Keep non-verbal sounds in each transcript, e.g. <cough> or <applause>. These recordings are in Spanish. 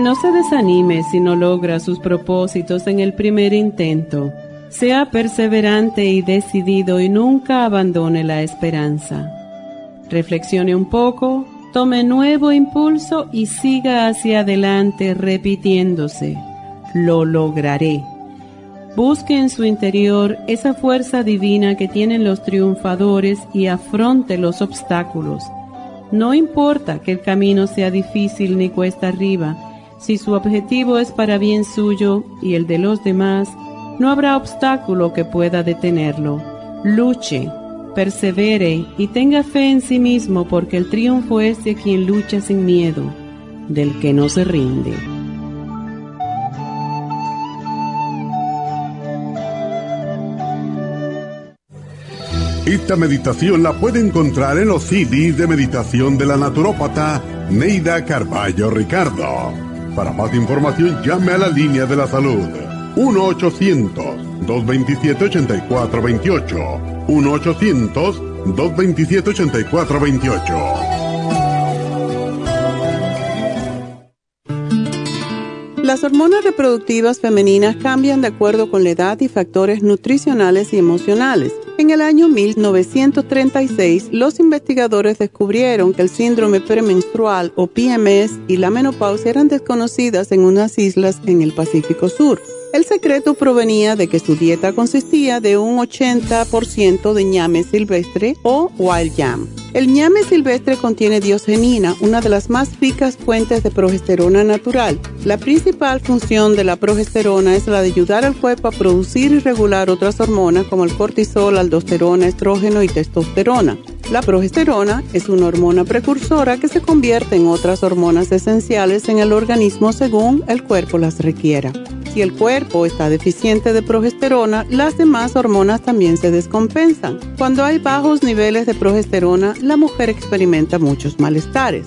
No se desanime si no logra sus propósitos en el primer intento. Sea perseverante y decidido y nunca abandone la esperanza. Reflexione un poco, tome nuevo impulso y siga hacia adelante repitiéndose. Lo lograré. Busque en su interior esa fuerza divina que tienen los triunfadores y afronte los obstáculos. No importa que el camino sea difícil ni cuesta arriba, si su objetivo es para bien suyo y el de los demás, no habrá obstáculo que pueda detenerlo. Luche, persevere y tenga fe en sí mismo porque el triunfo es de quien lucha sin miedo, del que no se rinde. Esta meditación la puede encontrar en los CDs de meditación de la naturópata Neida Carballo Ricardo. Para más información llame a la línea de la salud 1-800-227-8428. 1-800-227-8428. Las hormonas reproductivas femeninas cambian de acuerdo con la edad y factores nutricionales y emocionales. En el año 1936, los investigadores descubrieron que el síndrome premenstrual o PMS y la menopausia eran desconocidas en unas islas en el Pacífico Sur. El secreto provenía de que su dieta consistía de un 80% de ñame silvestre o wild yam. El ñame silvestre contiene diosgenina, una de las más ricas fuentes de progesterona natural. La principal función de la progesterona es la de ayudar al cuerpo a producir y regular otras hormonas como el cortisol, aldosterona, estrógeno y testosterona. La progesterona es una hormona precursora que se convierte en otras hormonas esenciales en el organismo según el cuerpo las requiera. Si el cuerpo está deficiente de progesterona, las demás hormonas también se descompensan. Cuando hay bajos niveles de progesterona, la mujer experimenta muchos malestares.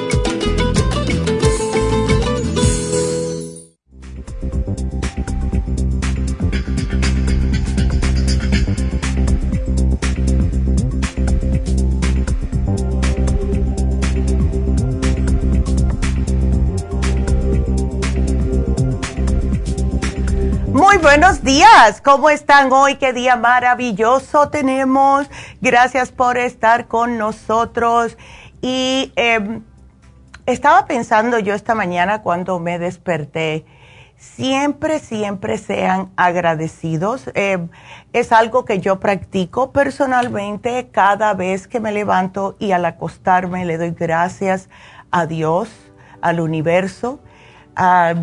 Buenos días. ¿Cómo están hoy? Qué día maravilloso tenemos. Gracias por estar con nosotros. Y em, estaba pensando yo esta mañana cuando me desperté, siempre, siempre sean agradecidos. Em, es algo que yo practico personalmente cada vez que me levanto y al acostarme le doy gracias a Dios, al universo, a,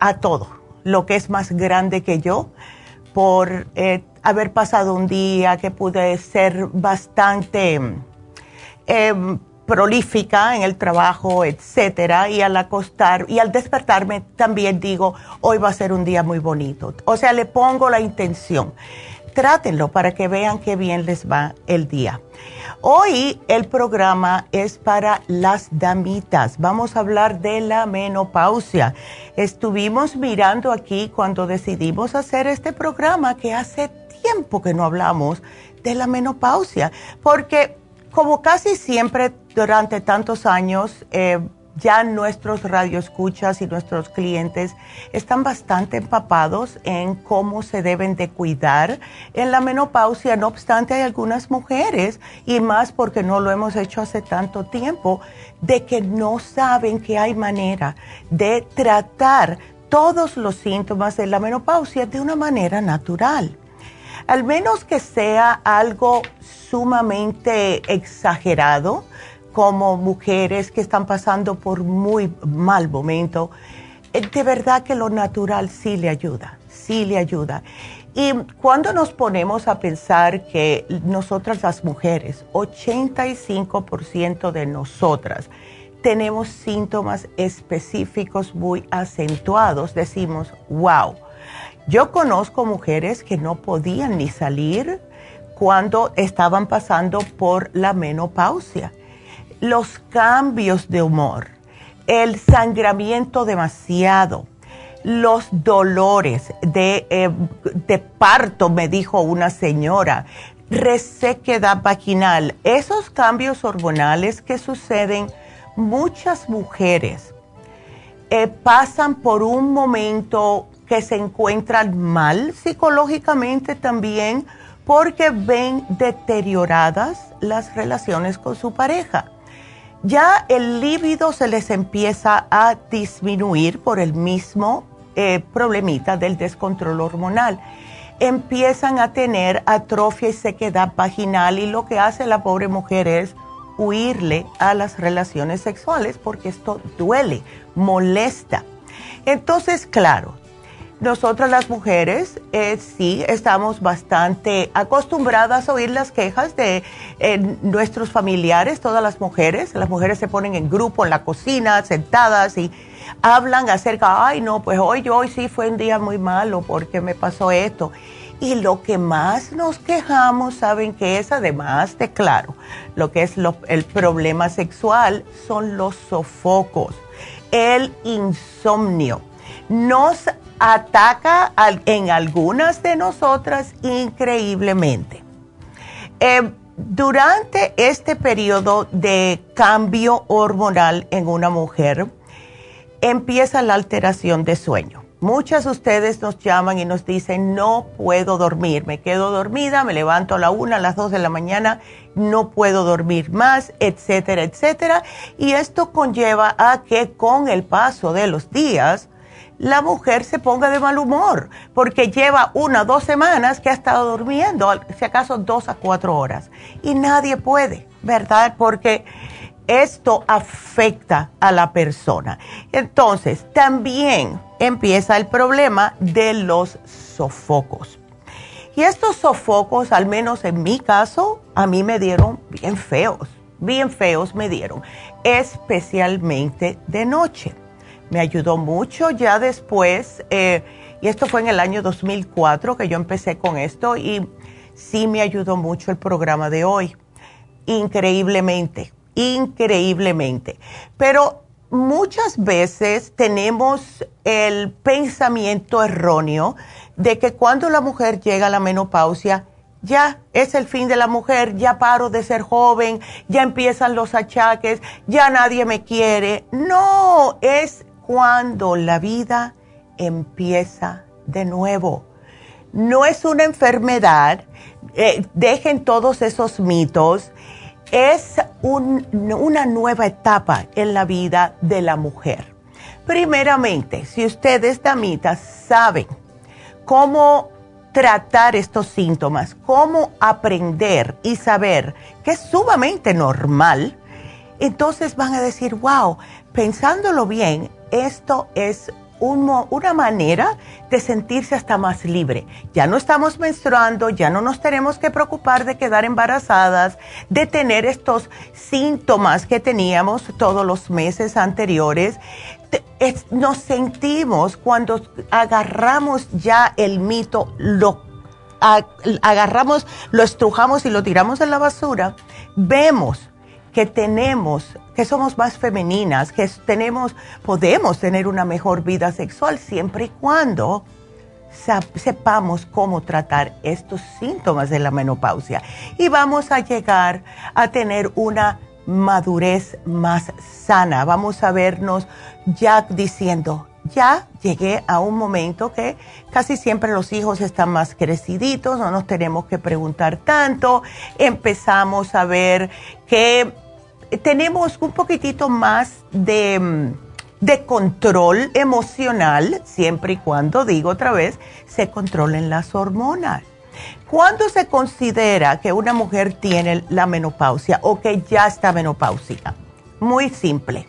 a todo lo que es más grande que yo, por eh, haber pasado un día que pude ser bastante em, prolífica en el trabajo, etcétera, y al acostar y al despertarme también digo, hoy va a ser un día muy bonito. O sea, le pongo la intención. Trátenlo para que vean qué bien les va el día. Hoy el programa es para las damitas. Vamos a hablar de la menopausia. Estuvimos mirando aquí cuando decidimos hacer este programa que hace tiempo que no hablamos de la menopausia, porque como casi siempre durante tantos años, eh, ya nuestros radioescuchas y nuestros clientes están bastante empapados en cómo se deben de cuidar en la menopausia. No obstante, hay algunas mujeres, y más porque no lo hemos hecho hace tanto tiempo, de que no saben que hay manera de tratar todos los síntomas de la menopausia de una manera natural. Al menos que sea algo sumamente exagerado, como mujeres que están pasando por muy mal momento, eh, de verdad que lo natural sí le ayuda, sí le ayuda. Y cuando nos ponemos a pensar que nosotras las mujeres, 85% de nosotras, tenemos síntomas específicos muy acentuados, decimos, wow. Yo conozco mujeres que no podían ni salir cuando estaban pasando por la menopausia los cambios de humor, el sangramiento demasiado, los dolores de, eh, de parto, me dijo una señora, resequedad vaginal, esos cambios hormonales que suceden, muchas mujeres eh, pasan por un momento que se encuentran mal psicológicamente también porque ven deterioradas las relaciones con su pareja ya el líbido se les empieza a disminuir por el mismo eh, problemita del descontrol hormonal. Empiezan a tener atrofia y sequedad vaginal y lo que hace la pobre mujer es huirle a las relaciones sexuales porque esto duele, molesta. Entonces, claro, nosotras las mujeres eh, sí estamos bastante acostumbradas a oír las quejas de eh, nuestros familiares, todas las mujeres. Las mujeres se ponen en grupo en la cocina, sentadas y hablan acerca, ay no, pues hoy, hoy sí fue un día muy malo porque me pasó esto. Y lo que más nos quejamos, saben que es además de claro, lo que es el problema sexual son los sofocos, el insomnio. Nos ataca en algunas de nosotras increíblemente. Eh, durante este periodo de cambio hormonal en una mujer, empieza la alteración de sueño. Muchas de ustedes nos llaman y nos dicen, no puedo dormir, me quedo dormida, me levanto a la una, a las dos de la mañana, no puedo dormir más, etcétera, etcétera. Y esto conlleva a que con el paso de los días, la mujer se ponga de mal humor, porque lleva una o dos semanas que ha estado durmiendo, si acaso dos a cuatro horas. Y nadie puede, ¿verdad? Porque esto afecta a la persona. Entonces, también empieza el problema de los sofocos. Y estos sofocos, al menos en mi caso, a mí me dieron bien feos, bien feos me dieron, especialmente de noche me ayudó mucho ya después, eh, y esto fue en el año 2004 que yo empecé con esto, y sí me ayudó mucho el programa de hoy, increíblemente, increíblemente. Pero muchas veces tenemos el pensamiento erróneo de que cuando la mujer llega a la menopausia, ya es el fin de la mujer, ya paro de ser joven, ya empiezan los achaques, ya nadie me quiere. No, es cuando la vida empieza de nuevo. No es una enfermedad, eh, dejen todos esos mitos, es una nueva etapa en la vida de la mujer. Primeramente, si ustedes, damitas, saben cómo tratar estos síntomas, cómo aprender y saber que es sumamente normal, entonces van a decir, wow, pensándolo bien, esto es una manera de sentirse hasta más libre. Ya no estamos menstruando, ya no nos tenemos que preocupar de quedar embarazadas, de tener estos síntomas que teníamos todos los meses anteriores. nos sentimos cuando agarramos ya el mito, lo agarramos, lo estrujamos y lo tiramos en la basura, vemos que tenemos, que somos más femeninas, que tenemos, podemos tener una mejor vida sexual siempre y cuando sepamos cómo tratar estos síntomas de la menopausia. Y vamos a llegar a tener una madurez más sana. Vamos a vernos ya diciendo, ya llegué a un momento que casi siempre los hijos están más creciditos, no nos tenemos que preguntar tanto, empezamos a ver que tenemos un poquitito más de, de control emocional, siempre y cuando, digo otra vez, se controlen las hormonas. ¿Cuándo se considera que una mujer tiene la menopausia o que ya está menopáusica? Muy simple.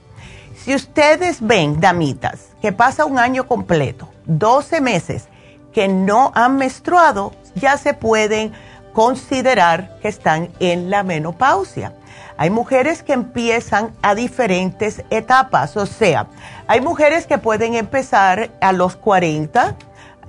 Si ustedes ven, damitas, que pasa un año completo, 12 meses, que no han menstruado, ya se pueden considerar que están en la menopausia. Hay mujeres que empiezan a diferentes etapas, o sea, hay mujeres que pueden empezar a los 40,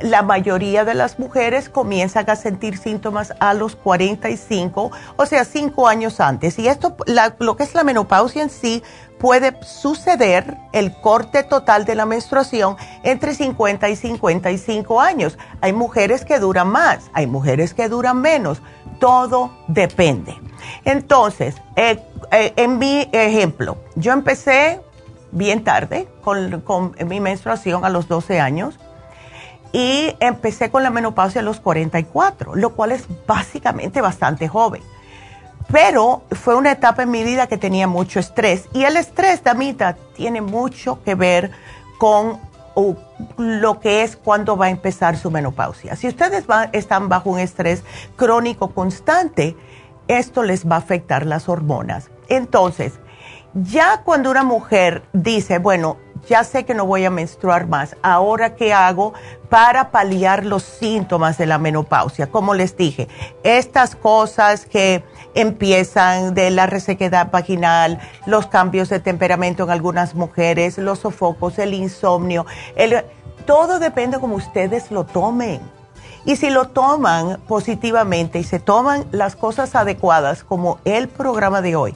la mayoría de las mujeres comienzan a sentir síntomas a los 45, o sea, cinco años antes. Y esto, lo que es la menopausia en sí, puede suceder el corte total de la menstruación entre 50 y 55 años. Hay mujeres que duran más, hay mujeres que duran menos. Todo depende. Entonces, eh, eh, en mi ejemplo, yo empecé bien tarde con mi menstruación a los 12 años y empecé con la menopausia a los 44, lo cual es básicamente bastante joven. Pero fue una etapa en mi vida que tenía mucho estrés y el estrés, damita, tiene mucho que ver con lo que es cuando va a empezar su menopausia. Si ustedes están bajo un estrés crónico constante, esto les va a afectar las hormonas. Entonces, ya cuando una mujer dice, bueno, ya sé que no voy a menstruar más. Ahora, ¿qué hago para paliar los síntomas de la menopausia? Como les dije, estas cosas que empiezan de la resequedad vaginal, los cambios de temperamento en algunas mujeres, los sofocos, el insomnio, todo depende como ustedes lo tomen. Y si lo toman positivamente y se toman las cosas adecuadas, como el programa de hoy,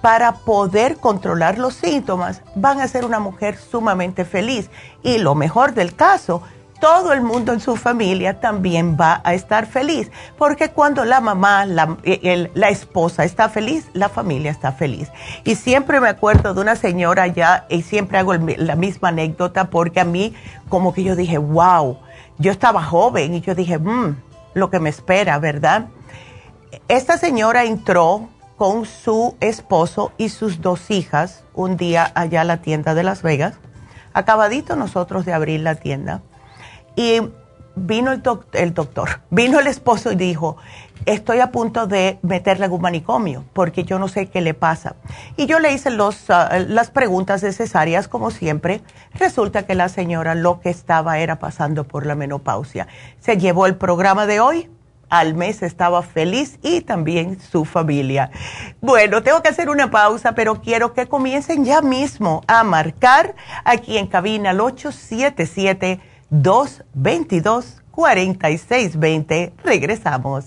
para poder controlar los síntomas, van a ser una mujer sumamente feliz. Y lo mejor del caso, todo el mundo en su familia también va a estar feliz, porque cuando la mamá, la, esposa está feliz, la familia está feliz. Y siempre me acuerdo de una señora ya, y siempre hago la misma anécdota, porque a mí como que yo dije, wow, yo estaba joven y yo dije, mmm, lo que me espera, ¿verdad? Esta señora entró con su esposo y sus dos hijas un día allá a la tienda de Las Vegas, acabadito nosotros de abrir la tienda. Y vino el, el doctor, <laughs> vino el esposo y dijo, estoy a punto de meterle en un manicomio porque yo no sé qué le pasa. Y yo le hice los, ah, las preguntas necesarias como siempre. Resulta que la señora lo que estaba era pasando por la menopausia. Se llevó el programa de hoy, al mes estaba feliz y también su familia. Bueno, tengo que hacer una pausa, pero quiero que comiencen ya mismo a marcar aquí en cabina al 877-222-4620. Regresamos.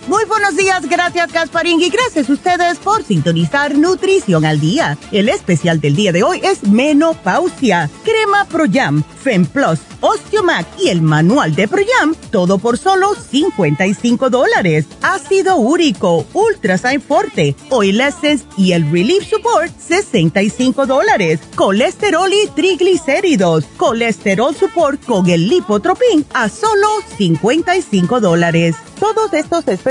Muy buenos días, gracias Gasparín y gracias a ustedes por sintonizar Nutrición al Día. El especial del día de hoy es Menopausia, Crema Pro Jam, Fem Plus, Osteomac y el Manual de Pro Jam, todo por solo 55 dólares. Ácido úrico, Ultrasign Forte, Oil Essence y el Relief Support, 65 dólares. Colesterol y triglicéridos, Colesterol Support con el Lipotropin a solo 55 dólares. Todos estos especiales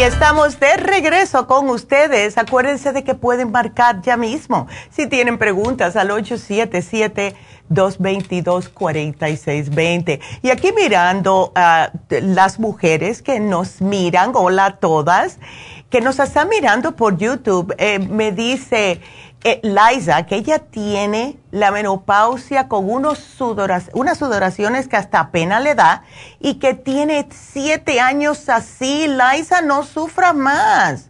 Y estamos de regreso con ustedes. Acuérdense de que pueden marcar ya mismo si tienen preguntas al 877-222-4620. Y aquí mirando a las mujeres que nos miran, hola a todas, que nos están mirando por YouTube, eh, me dice eh, Liza que ella tiene la menopausia con unos sudoras, unas sudoraciones que hasta pena le da y que tiene siete años así. Liza, no sufra más.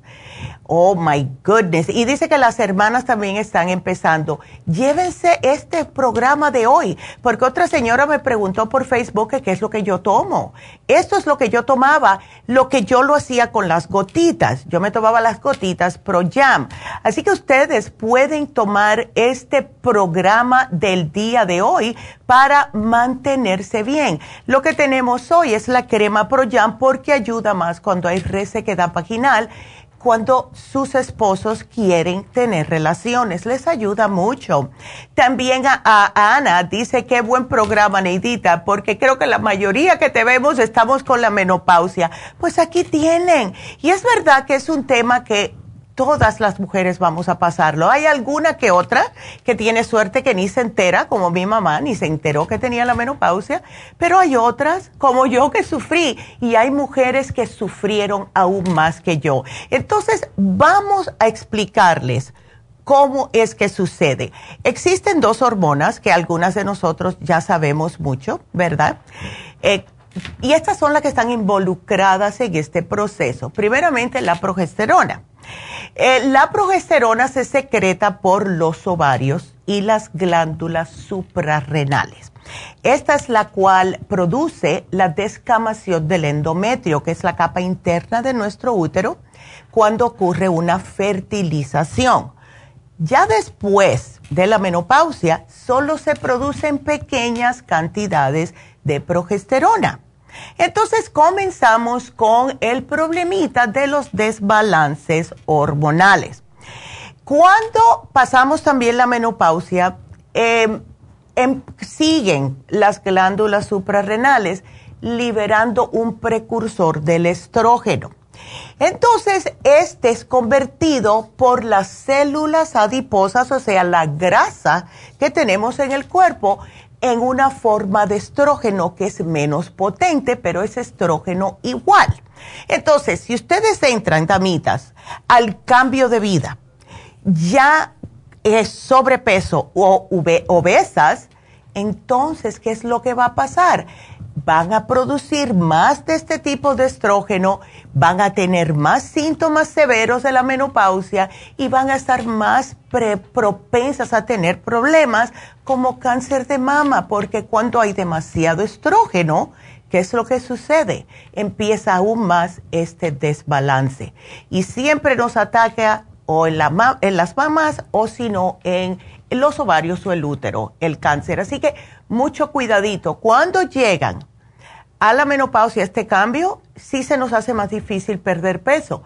Oh my goodness. Y dice que las hermanas también están empezando. Llévense este programa de hoy, porque otra señora me preguntó por Facebook qué es lo que yo tomo. Esto es lo que yo tomaba, lo que yo lo hacía con las gotitas. Yo me tomaba las gotitas Pro Jam. Así que ustedes pueden tomar este programa del día de hoy para mantenerse bien. Lo que tenemos hoy es la crema Pro Jam porque ayuda más cuando hay resequedad vaginal cuando sus esposos quieren tener relaciones. Les ayuda mucho. También a, Ana dice qué buen programa, Neidita, porque creo que la mayoría que te vemos estamos con la menopausia. Pues aquí tienen. Y es verdad que es un tema que todas las mujeres vamos a pasarlo. Hay alguna que otra que tiene suerte que ni se entera, como mi mamá, ni se enteró que tenía la menopausia, pero hay otras, como yo, que sufrí, y hay mujeres que sufrieron aún más que yo. Entonces, vamos a explicarles cómo es que sucede. Existen dos hormonas que algunas de nosotros ya sabemos mucho, ¿verdad? Eh, y estas son las que están involucradas en este proceso. Primeramente, la progesterona. Eh, la progesterona se secreta por los ovarios y las glándulas suprarrenales. Esta es la cual produce la descamación del endometrio, que es la capa interna de nuestro útero, cuando ocurre una fertilización. Ya después de la menopausia, solo se producen pequeñas cantidades de progesterona. Entonces comenzamos con el problemita de los desbalances hormonales. Cuando pasamos también la menopausia, em, em, siguen las glándulas suprarrenales liberando un precursor del estrógeno. Entonces, este es convertido por las células adiposas, o sea, la grasa que tenemos en el cuerpo, en una forma de estrógeno que es menos potente, pero es estrógeno igual. Entonces, si ustedes entran, damitas, al cambio de vida, ya es sobrepeso o obesas, entonces, ¿qué es lo que va a pasar? Van a producir más de este tipo de estrógeno, van a tener más síntomas severos de la menopausia y van a estar más propensas a tener problemas como cáncer de mama, porque cuando hay demasiado estrógeno, ¿qué es lo que sucede? Empieza aún más este desbalance y siempre nos ataca o en, las mamas o si no en los ovarios o el útero, el cáncer. Así que mucho cuidadito. Cuando llegan a la menopausia, este cambio, sí se nos hace más difícil perder peso.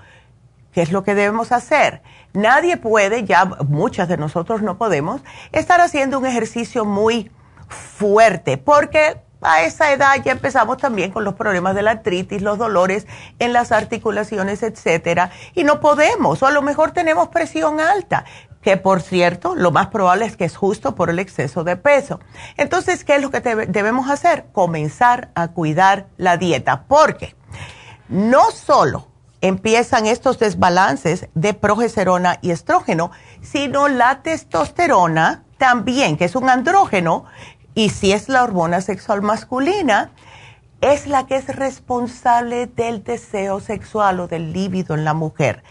¿Qué es lo que debemos hacer? Nadie puede, ya muchas de nosotros no podemos, estar haciendo un ejercicio muy fuerte, porque a esa edad ya empezamos también con los problemas de la artritis, los dolores en las articulaciones, etcétera, y no podemos, o a lo mejor tenemos presión alta, que por cierto, lo más probable es que es justo por el exceso de peso. Entonces, ¿qué es lo que debemos hacer? Comenzar a cuidar la dieta, porque no solo empiezan estos desbalances de progesterona y estrógeno, sino la testosterona también, que es un andrógeno, y si es la hormona sexual masculina, es la que es responsable del deseo sexual o del líbido en la mujer.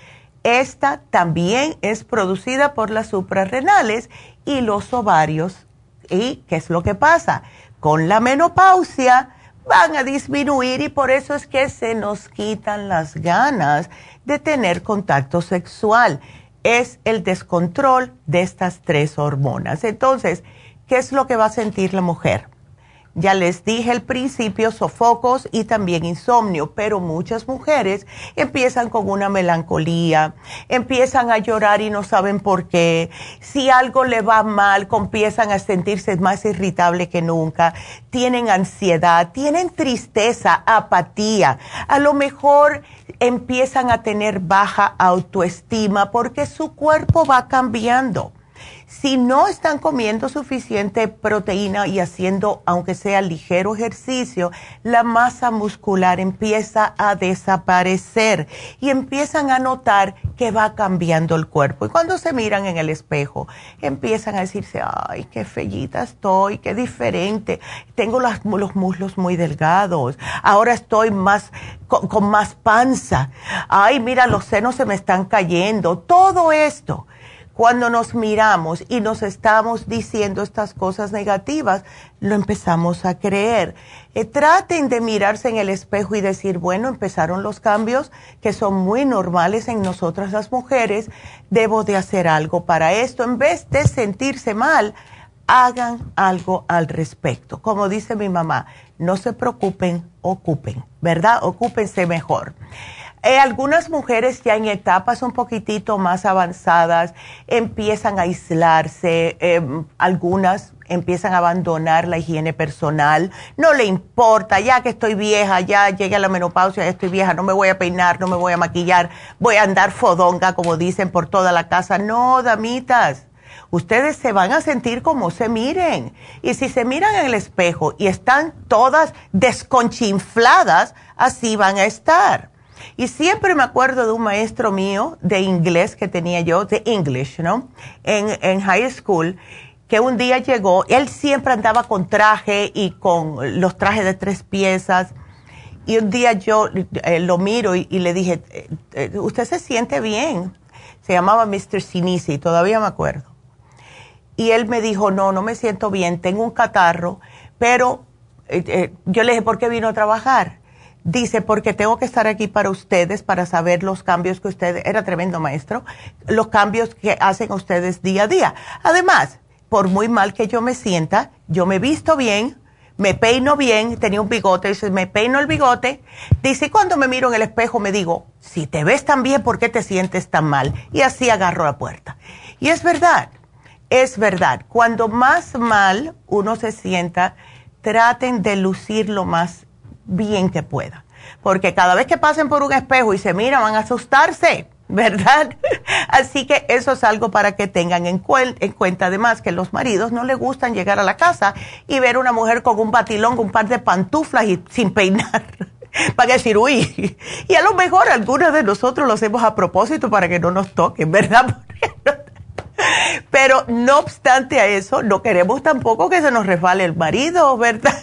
Esta también es producida por las suprarrenales y los ovarios. ¿Y qué es lo que pasa? Con la menopausia van a disminuir y por eso es que se nos quitan las ganas de tener contacto sexual. Es el descontrol de estas tres hormonas. Entonces, ¿qué es lo que va a sentir la mujer? Ya les dije al principio, sofocos y también insomnio, pero muchas mujeres empiezan con una melancolía, empiezan a llorar y no saben por qué. Si algo le va mal, empiezan a sentirse más irritable que nunca, tienen ansiedad, tienen tristeza, apatía. A lo mejor empiezan a tener baja autoestima porque su cuerpo va cambiando si no están comiendo suficiente proteína y haciendo, aunque sea ligero ejercicio, la masa muscular empieza a desaparecer y empiezan a notar que va cambiando el cuerpo. Y cuando se miran en el espejo, empiezan a decirse, ay, qué fellita estoy, qué diferente. Tengo los muslos muy delgados, ahora estoy más con, con más panza. Ay, mira, los senos se me están cayendo. Todo esto cuando nos miramos y nos estamos diciendo estas cosas negativas, lo empezamos a creer. Eh, traten de mirarse en el espejo y decir, bueno, empezaron los cambios que son muy normales en nosotras las mujeres, debo de hacer algo para esto. En vez de sentirse mal, hagan algo al respecto. Como dice mi mamá, no se preocupen, ocupen, ¿verdad? Ocúpense mejor. Eh, algunas mujeres ya en etapas un poquitito más avanzadas empiezan a aislarse, em, algunas empiezan a abandonar la higiene personal, no le importa, ya que estoy vieja, ya llegué a la menopausia, ya estoy vieja, no me voy a peinar, no me voy a maquillar, voy a andar fodonga, como dicen, por toda la casa. No, damitas, ustedes se van a sentir como se miren. Y si se miran en el espejo y están todas desconchinfladas, así van a estar. Y siempre me acuerdo de un maestro mío de inglés que tenía yo, de English, ¿no? En, en high school, que un día llegó, él siempre andaba con traje y con los trajes de tres piezas. Y un día yo eh, lo miro y, le dije, eh, eh, ¿usted se siente bien? Se llamaba Mr. Sinisi, todavía me acuerdo. Y él me dijo, no, no me siento bien, tengo un catarro, pero yo le dije, ¿por qué vino a trabajar? Dice, porque tengo que estar aquí para ustedes, para saber los cambios que ustedes, era tremendo maestro, los cambios que hacen ustedes día a día. Además, por muy mal que yo me sienta, yo me visto bien, me peino bien, tenía un bigote, dice, me peino el bigote. Dice, cuando me miro en el espejo me digo, si te ves tan bien, ¿por qué te sientes tan mal? Y así agarro la puerta. Y es verdad, es verdad. Cuando más mal uno se sienta, traten de lucir lo más bien que pueda. Porque cada vez que pasen por un espejo y se miran, van a asustarse, <laughs> ¿verdad? Así que eso es algo para que tengan en, cuenta. Además, que los maridos no les gustan llegar a la casa y ver una mujer con un batilón, con un par de pantuflas y sin peinar. <laughs> Van a decir, uy, y a lo mejor algunos de nosotros lo hacemos a propósito para que no nos toquen, ¿verdad? <laughs> Pero no obstante a eso, no queremos tampoco que se nos resbale el marido, ¿verdad?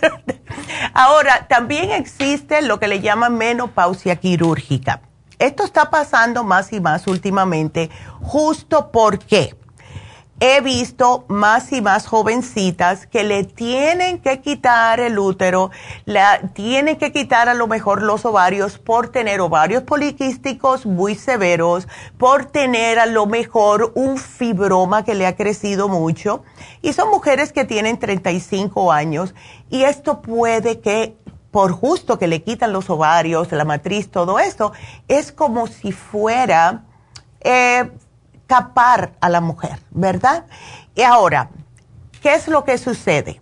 <laughs> Ahora, también existe lo que le llaman menopausia quirúrgica. Esto está pasando más y más últimamente, justo porque he visto más y más jovencitas que le tienen que quitar el útero, le tienen que quitar a lo mejor los ovarios por tener ovarios poliquísticos muy severos, por tener a lo mejor un fibroma que le ha crecido mucho. Y son mujeres que tienen 35 años y esto puede que por justo que le quitan los ovarios, la matriz, todo esto, es como si fuera eh, tapar a la mujer, ¿verdad? Y ahora, ¿qué es lo que sucede?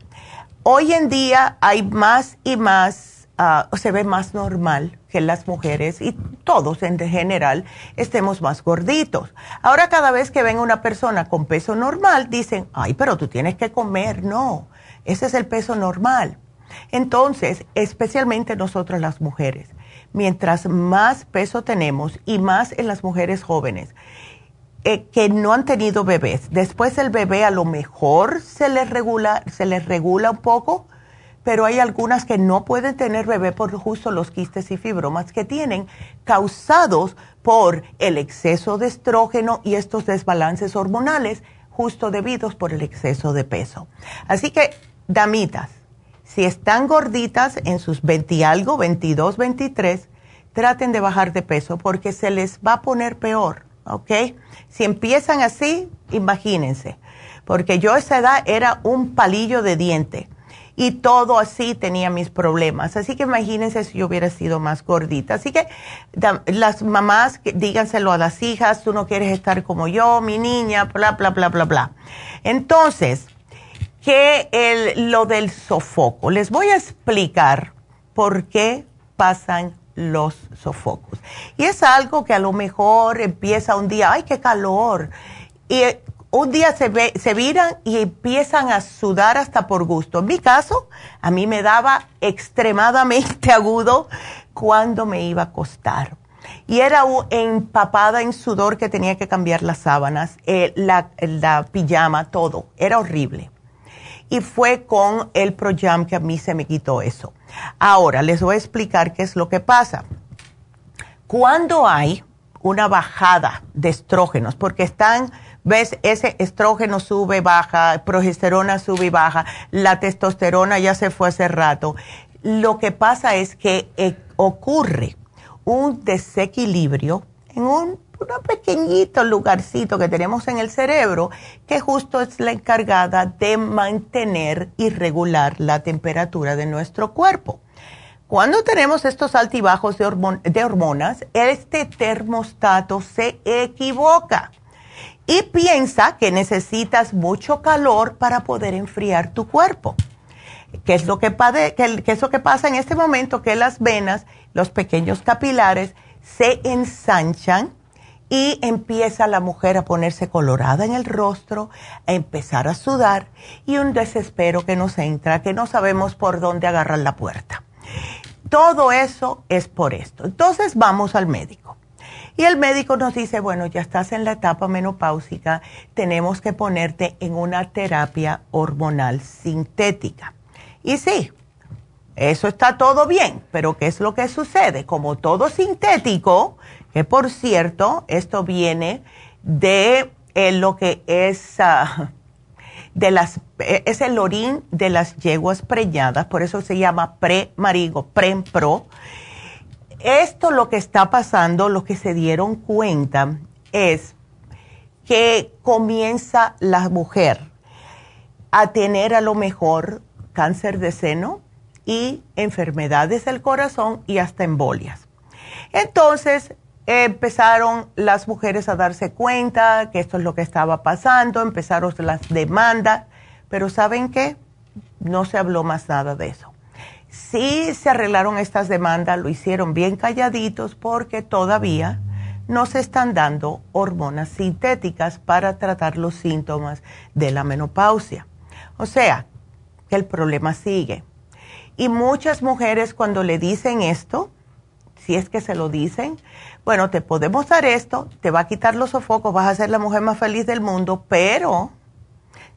Hoy en día hay más y más, ah, se ve más normal que las mujeres y todos en general estemos más gorditos. Ahora cada vez que ven una persona con peso normal, dicen, ay, pero tú tienes que comer. No, ese es el peso normal. Entonces, especialmente nosotros las mujeres, mientras más peso tenemos y más en las mujeres jóvenes eh, que no han tenido bebés, después el bebé a lo mejor se les regula, se les regula un poco, pero hay algunas que no pueden tener bebé por justo los quistes y fibromas que tienen, causados por el exceso de estrógeno y estos desbalances hormonales, justo debidos por el exceso de peso. Así que, damitas, si están gorditas en sus 20 y algo, 22, 23, traten de bajar de peso porque se les va a poner peor, ¿ok? Si empiezan así, imagínense, porque yo a esa edad era un palillo de diente y todo así tenía mis problemas. Así que imagínense si yo hubiera sido más gordita. Así que las mamás, díganselo a las hijas, tú no quieres estar como yo, mi niña, bla, bla, bla, bla, bla. Entonces, que el, lo del sofoco. Les voy a explicar por qué pasan los sofocos. Y es algo que a lo mejor empieza un día, ay, qué calor. Y eh, un día se, ve, se viran y empiezan a sudar hasta por gusto. En mi caso, a mí me daba extremadamente <laughs> agudo cuando me iba a acostar. Y era empapada en sudor que tenía que cambiar las sábanas, eh, la, la pijama, todo. Era horrible y fue con el Projam que a mí se me quitó eso. Ahora, les voy a explicar qué es lo que pasa. Cuando hay una bajada de estrógenos, porque están, ves, ese estrógeno sube, baja, progesterona sube y baja, la testosterona ya se fue hace rato. Lo que pasa es que eh, ocurre un desequilibrio en un un pequeñito lugarcito que tenemos en el cerebro que justo es la encargada de mantener y regular la temperatura de nuestro cuerpo. Cuando tenemos estos altibajos de, de hormonas, este termostato se equivoca y piensa que necesitas mucho calor para poder enfriar tu cuerpo. ¿Qué es lo que, qué es lo que pasa en este momento? Que las venas, los pequeños capilares, se ensanchan y empieza la mujer a ponerse colorada en el rostro, a empezar a sudar y un desespero que nos entra, que no sabemos por dónde agarrar la puerta. Todo eso es por esto. Entonces vamos al médico. Y el médico nos dice, bueno, ya estás en la etapa menopáusica, tenemos que ponerte en una terapia hormonal sintética. Y sí, eso está todo bien, pero ¿qué es lo que sucede? Como todo sintético, por cierto, esto viene de eh, lo que es, ah, de las, eh, es el orín de las yeguas preñadas, por eso se llama pre-marigo, pre-pro. Esto lo que está pasando, lo que se dieron cuenta es que comienza la mujer a tener a lo mejor cáncer de seno y enfermedades del corazón y hasta embolias. Entonces, empezaron las mujeres a darse cuenta que esto es lo que estaba pasando, empezaron las demandas, pero ¿saben qué? No se habló más nada de eso. Sí se arreglaron estas demandas, lo hicieron bien calladitos porque todavía no se están dando hormonas sintéticas para tratar los síntomas de la menopausia. O sea, que el problema sigue. Y muchas mujeres cuando le dicen esto, si es que se lo dicen, bueno, te podemos dar esto, te va a quitar los sofocos, vas a ser la mujer más feliz del mundo, pero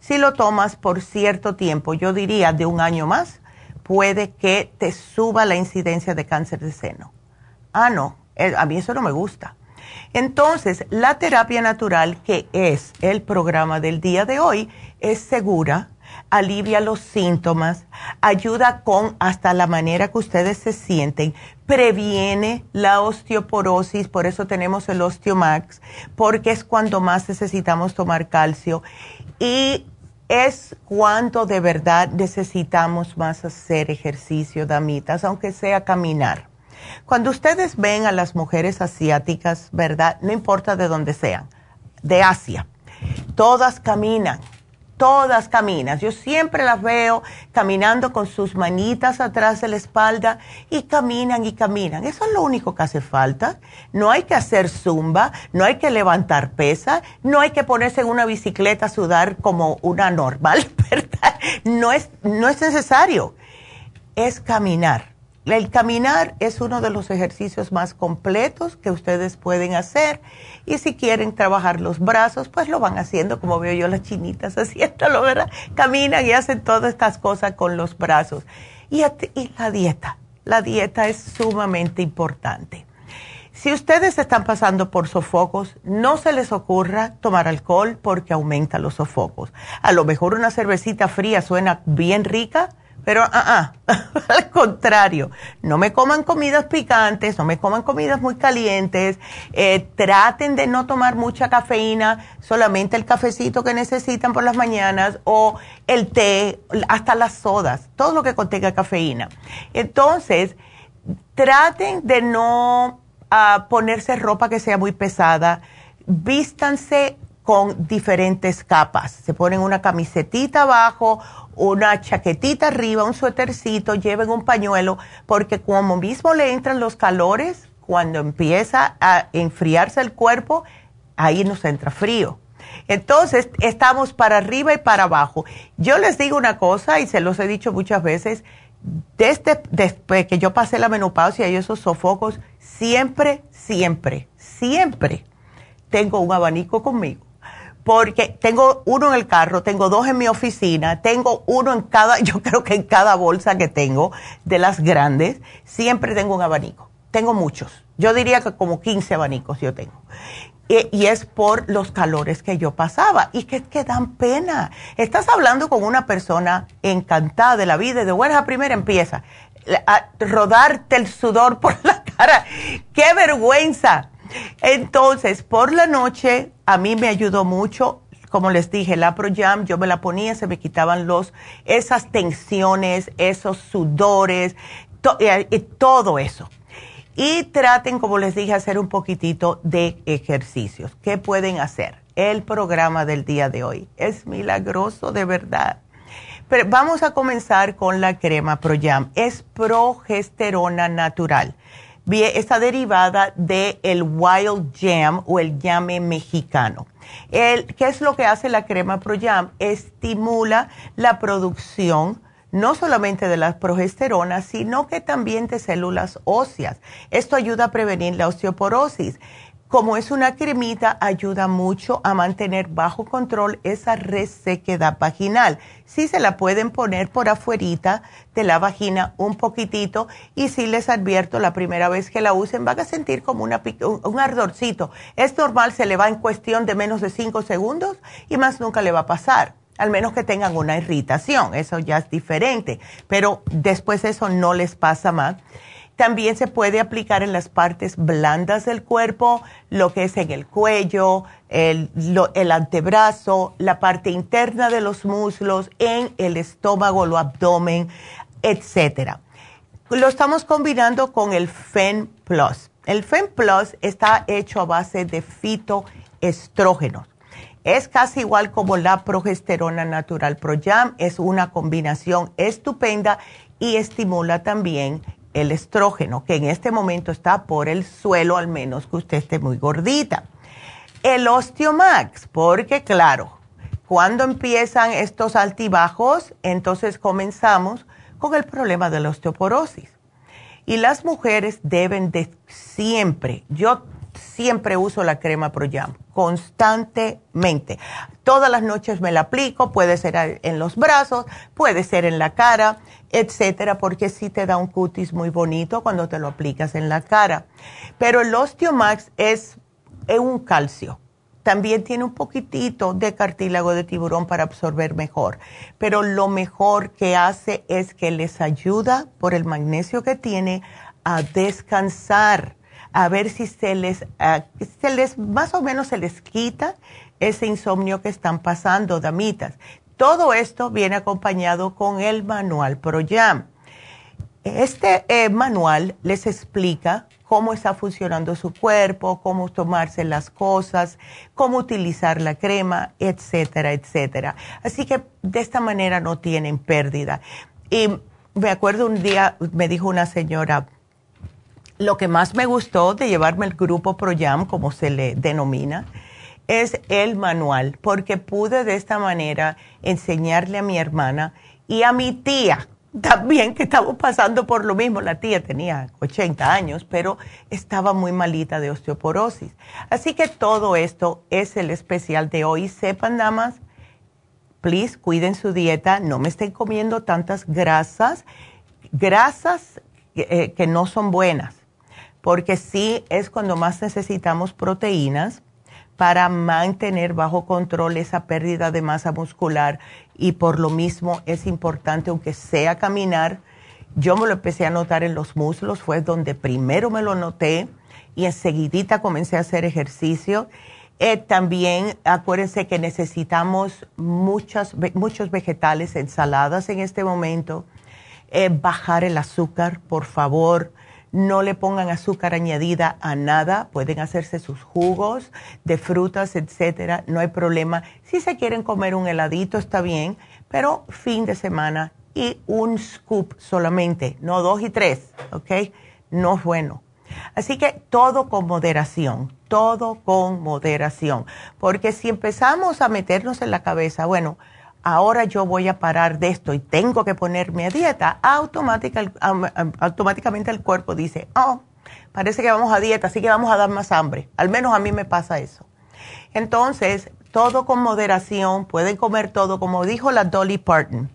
si lo tomas por cierto tiempo, yo diría de un año más, puede que te suba la incidencia de cáncer de seno. Ah, no, eh, a mí eso no me gusta. Entonces, la terapia natural, que es el programa del día de hoy, es segura, alivia los síntomas, ayuda con hasta la manera que ustedes se sienten, previene la osteoporosis, por eso tenemos el Osteomax, porque es cuando más necesitamos tomar calcio y es cuando de verdad necesitamos más hacer ejercicio, damitas, aunque sea caminar. Cuando ustedes ven a las mujeres asiáticas, ¿verdad? No importa de dónde sean, de Asia, todas caminan todas caminan. Yo siempre las veo caminando con sus manitas atrás de la espalda y caminan y caminan. Eso es lo único que hace falta. No hay que hacer zumba, no hay que levantar pesa, no hay que ponerse en una bicicleta a sudar como una normal, <laughs> ¿verdad? No es, no es necesario. Es caminar el caminar es uno de los ejercicios más completos que ustedes pueden hacer y si quieren trabajar los brazos, pues lo van haciendo como veo yo las chinitas <laughs> haciéndolo, ¿verdad? Caminan y hacen todas estas cosas con los brazos. Y, y la dieta, la dieta es sumamente importante. Si ustedes están pasando por sofocos, no se les ocurra tomar alcohol porque aumenta los sofocos. A lo mejor una cervecita fría suena bien rica, pero, ah, ah, <laughs> al contrario, no me coman comidas picantes, no me coman comidas muy calientes, eh, traten de no tomar mucha cafeína, solamente el cafecito que necesitan por las mañanas o el té, hasta las sodas, todo lo que contenga cafeína. Entonces, traten de no ah, ponerse ropa que sea muy pesada, vístanse con diferentes capas. Se ponen una camisetita abajo una chaquetita arriba, un suétercito, lleven un pañuelo, porque como mismo le entran los calores, cuando empieza a enfriarse el cuerpo, ahí nos entra frío. Entonces, estamos para arriba y para abajo. Yo les digo una cosa, y se los he dicho muchas veces, desde, después que yo pasé la menopausia y esos sofocos, siempre, siempre, siempre tengo un abanico conmigo porque tengo uno en el carro, tengo dos en mi oficina, tengo uno en cada, <laughs> yo creo que en cada bolsa que tengo de las grandes, siempre tengo un abanico. Tengo muchos. Yo diría que como 15 abanicos yo tengo. Y, es por los calores que yo pasaba y que, que dan pena. Estás hablando con una persona encantada de la vida y de buena primera empieza a rodarte el sudor <laughs> por la cara. ¡Qué vergüenza! Entonces, por la noche, a mí me ayudó mucho. Como les dije, la ProJam, yo me la ponía, se me quitaban los, esas tensiones, esos sudores, eh, todo eso. Y traten, como les dije, hacer un poquitito de ejercicios. ¿Qué pueden hacer? El programa del día de hoy es milagroso de verdad. Pero vamos a comenzar con la crema ProJam. Es progesterona natural está derivada del el Wild Jam o el llame mexicano. El, ¿Qué es lo que hace la crema Pro Jam? Estimula la producción no solamente de la progesterona, sino que también de células óseas. Esto ayuda a prevenir la osteoporosis como es una cremita, ayuda mucho a mantener bajo control esa resequedad vaginal. Sí se la pueden poner por afuerita de la vagina un poquitito y si les advierto la primera vez que la usen van a sentir como una, un ardorcito. Es normal, se le va en cuestión de menos de 5 segundos y más nunca le va a pasar al menos que tengan una irritación, eso ya es diferente, pero después eso no les pasa más. También se puede aplicar en las partes blandas del cuerpo, lo que es en el cuello, el, antebrazo, la parte interna de los muslos, en el estómago, el abdomen, etc. Lo estamos combinando con el FEN Plus. El FEN Plus está hecho a base de fitoestrógenos. Es casi igual como la progesterona natural ProYam, es una combinación estupenda y estimula también el estrógeno, que en este momento está por el suelo, al menos que usted esté muy gordita. El Osteomax, porque claro, cuando empiezan estos altibajos, entonces comenzamos con el problema de la osteoporosis. Y las mujeres deben de siempre, yo siempre uso la crema ProYam, constantemente. Todas las noches me la aplico, puede ser en los brazos, puede ser en la cara, etcétera, porque sí te da un cutis muy bonito cuando te lo aplicas en la cara. Pero el Osteomax es, es un calcio. También tiene un poquitito de cartílago de tiburón para absorber mejor. Pero lo mejor que hace es que les ayuda, por el magnesio que tiene, a descansar a ver si se les, se les, más o menos se les quita ese insomnio que están pasando, damitas. todo esto viene acompañado con el manual ProYam. Este eh, manual les explica cómo está funcionando su cuerpo, cómo tomarse las cosas, cómo utilizar la crema, etcétera, etcétera. Así que de esta manera no tienen pérdida. Y me acuerdo un día, me dijo una señora, lo que más me gustó de llevarme el grupo ProYam, como se le denomina, es el manual, porque pude de esta manera enseñarle a mi hermana y a mi tía también que estamos pasando por lo mismo. La tía tenía 80 años, pero estaba muy malita de osteoporosis. Así que todo esto es el especial de hoy. Sepan, damas, please, cuiden su dieta, no me estén comiendo tantas grasas, grasas eh, que no son buenas, porque sí es cuando más necesitamos proteínas para mantener bajo control esa pérdida de masa muscular y por lo mismo es importante, aunque sea caminar, yo me lo empecé a notar en los muslos, fue donde primero me lo noté y enseguidita comencé a hacer ejercicio. Eh, también acuérdense que necesitamos muchas, muchos vegetales, ensaladas en este momento. Eh, bajar el azúcar, por favor no le pongan azúcar añadida a nada, pueden hacerse sus jugos de frutas, etcétera, no hay problema. Si se quieren comer un heladito está bien, pero fin de semana y un scoop solamente, no dos y tres, ¿ok? No es bueno. Así que todo con moderación, todo con moderación, porque si empezamos a meternos en la cabeza, bueno, ahora yo voy a parar de esto y tengo que ponerme a dieta, automáticamente el cuerpo dice, oh, parece que vamos a dieta, así que vamos a dar más hambre. Al menos a mí me pasa eso. Entonces, todo con moderación, pueden comer todo, como dijo la Dolly Parton.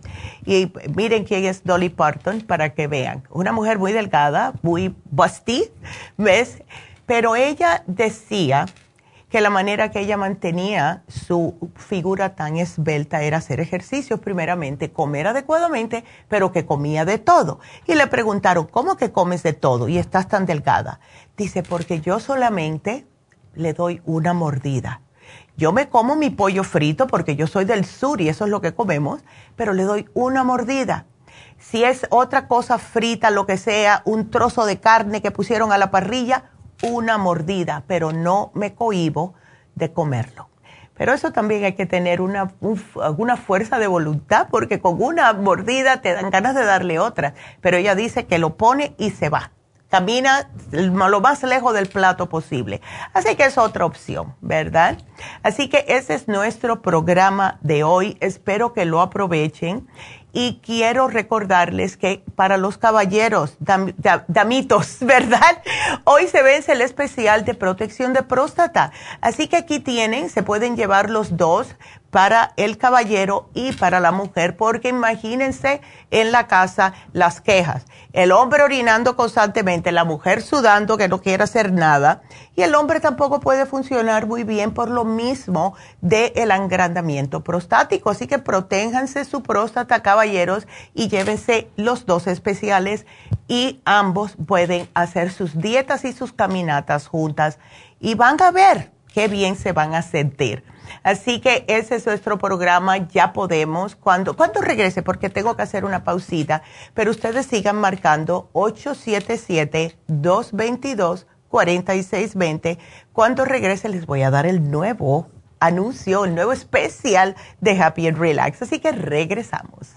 Y miren quién es Dolly Parton para que vean. Una mujer muy delgada, muy busty, ¿ves? Pero ella decía que la manera que ella mantenía su figura tan esbelta era hacer ejercicios primeramente, comer adecuadamente, pero que comía de todo. Y le preguntaron, ¿cómo que comes de todo y estás tan delgada? Dice, porque yo solamente le doy una mordida. Yo me como mi pollo frito porque yo soy del sur y eso es lo que comemos, pero le doy una mordida. Si es otra cosa frita, lo que sea, un trozo de carne que pusieron a la parrilla, una mordida, pero no me cohibo de comerlo. Pero eso también hay que tener una, alguna fuerza de voluntad porque con una mordida te dan ganas de darle otra. Pero ella dice que lo pone y se va. Camina lo más lejos del plato posible. Así que es otra opción, ¿verdad? Así que ese es nuestro programa de hoy. Espero que lo aprovechen y quiero recordarles que para los caballeros, damitos, <laughs> ¿verdad? Hoy se vence el especial de protección de próstata. Así que aquí tienen, se pueden llevar los dos para el caballero y para la mujer, porque imagínense en la casa las quejas. El hombre orinando constantemente, la mujer sudando que no quiere hacer nada, y el hombre tampoco puede funcionar muy bien por lo mismo del el agrandamiento prostático. Así que protéjanse su próstata, caballeros, y llévense los dos especiales y ambos pueden hacer sus dietas y sus caminatas juntas y van a ver qué bien se van a sentir. Así que ese es nuestro programa, ya podemos. Cuando, cuando regrese, porque tengo que hacer una pausita, pero ustedes sigan marcando 877-222-4620. Cuando regrese les voy a dar el nuevo anuncio, el nuevo especial de Happy and Relax. Así que regresamos.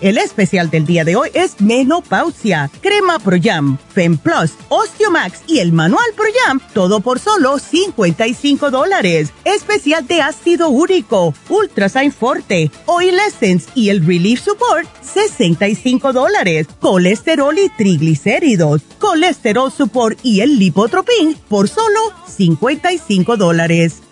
El especial del día de hoy es menopausia, crema Pro Jam, Fem Plus, Osteomax y el manual Pro Jam, todo por solo 55 dólares. Especial de ácido úrico, Ultrasign Forte, Oil Essence y el Relief Support, 65 dólares. Colesterol y triglicéridos, Colesterol Support y el Lipotropin por solo 55 dólares.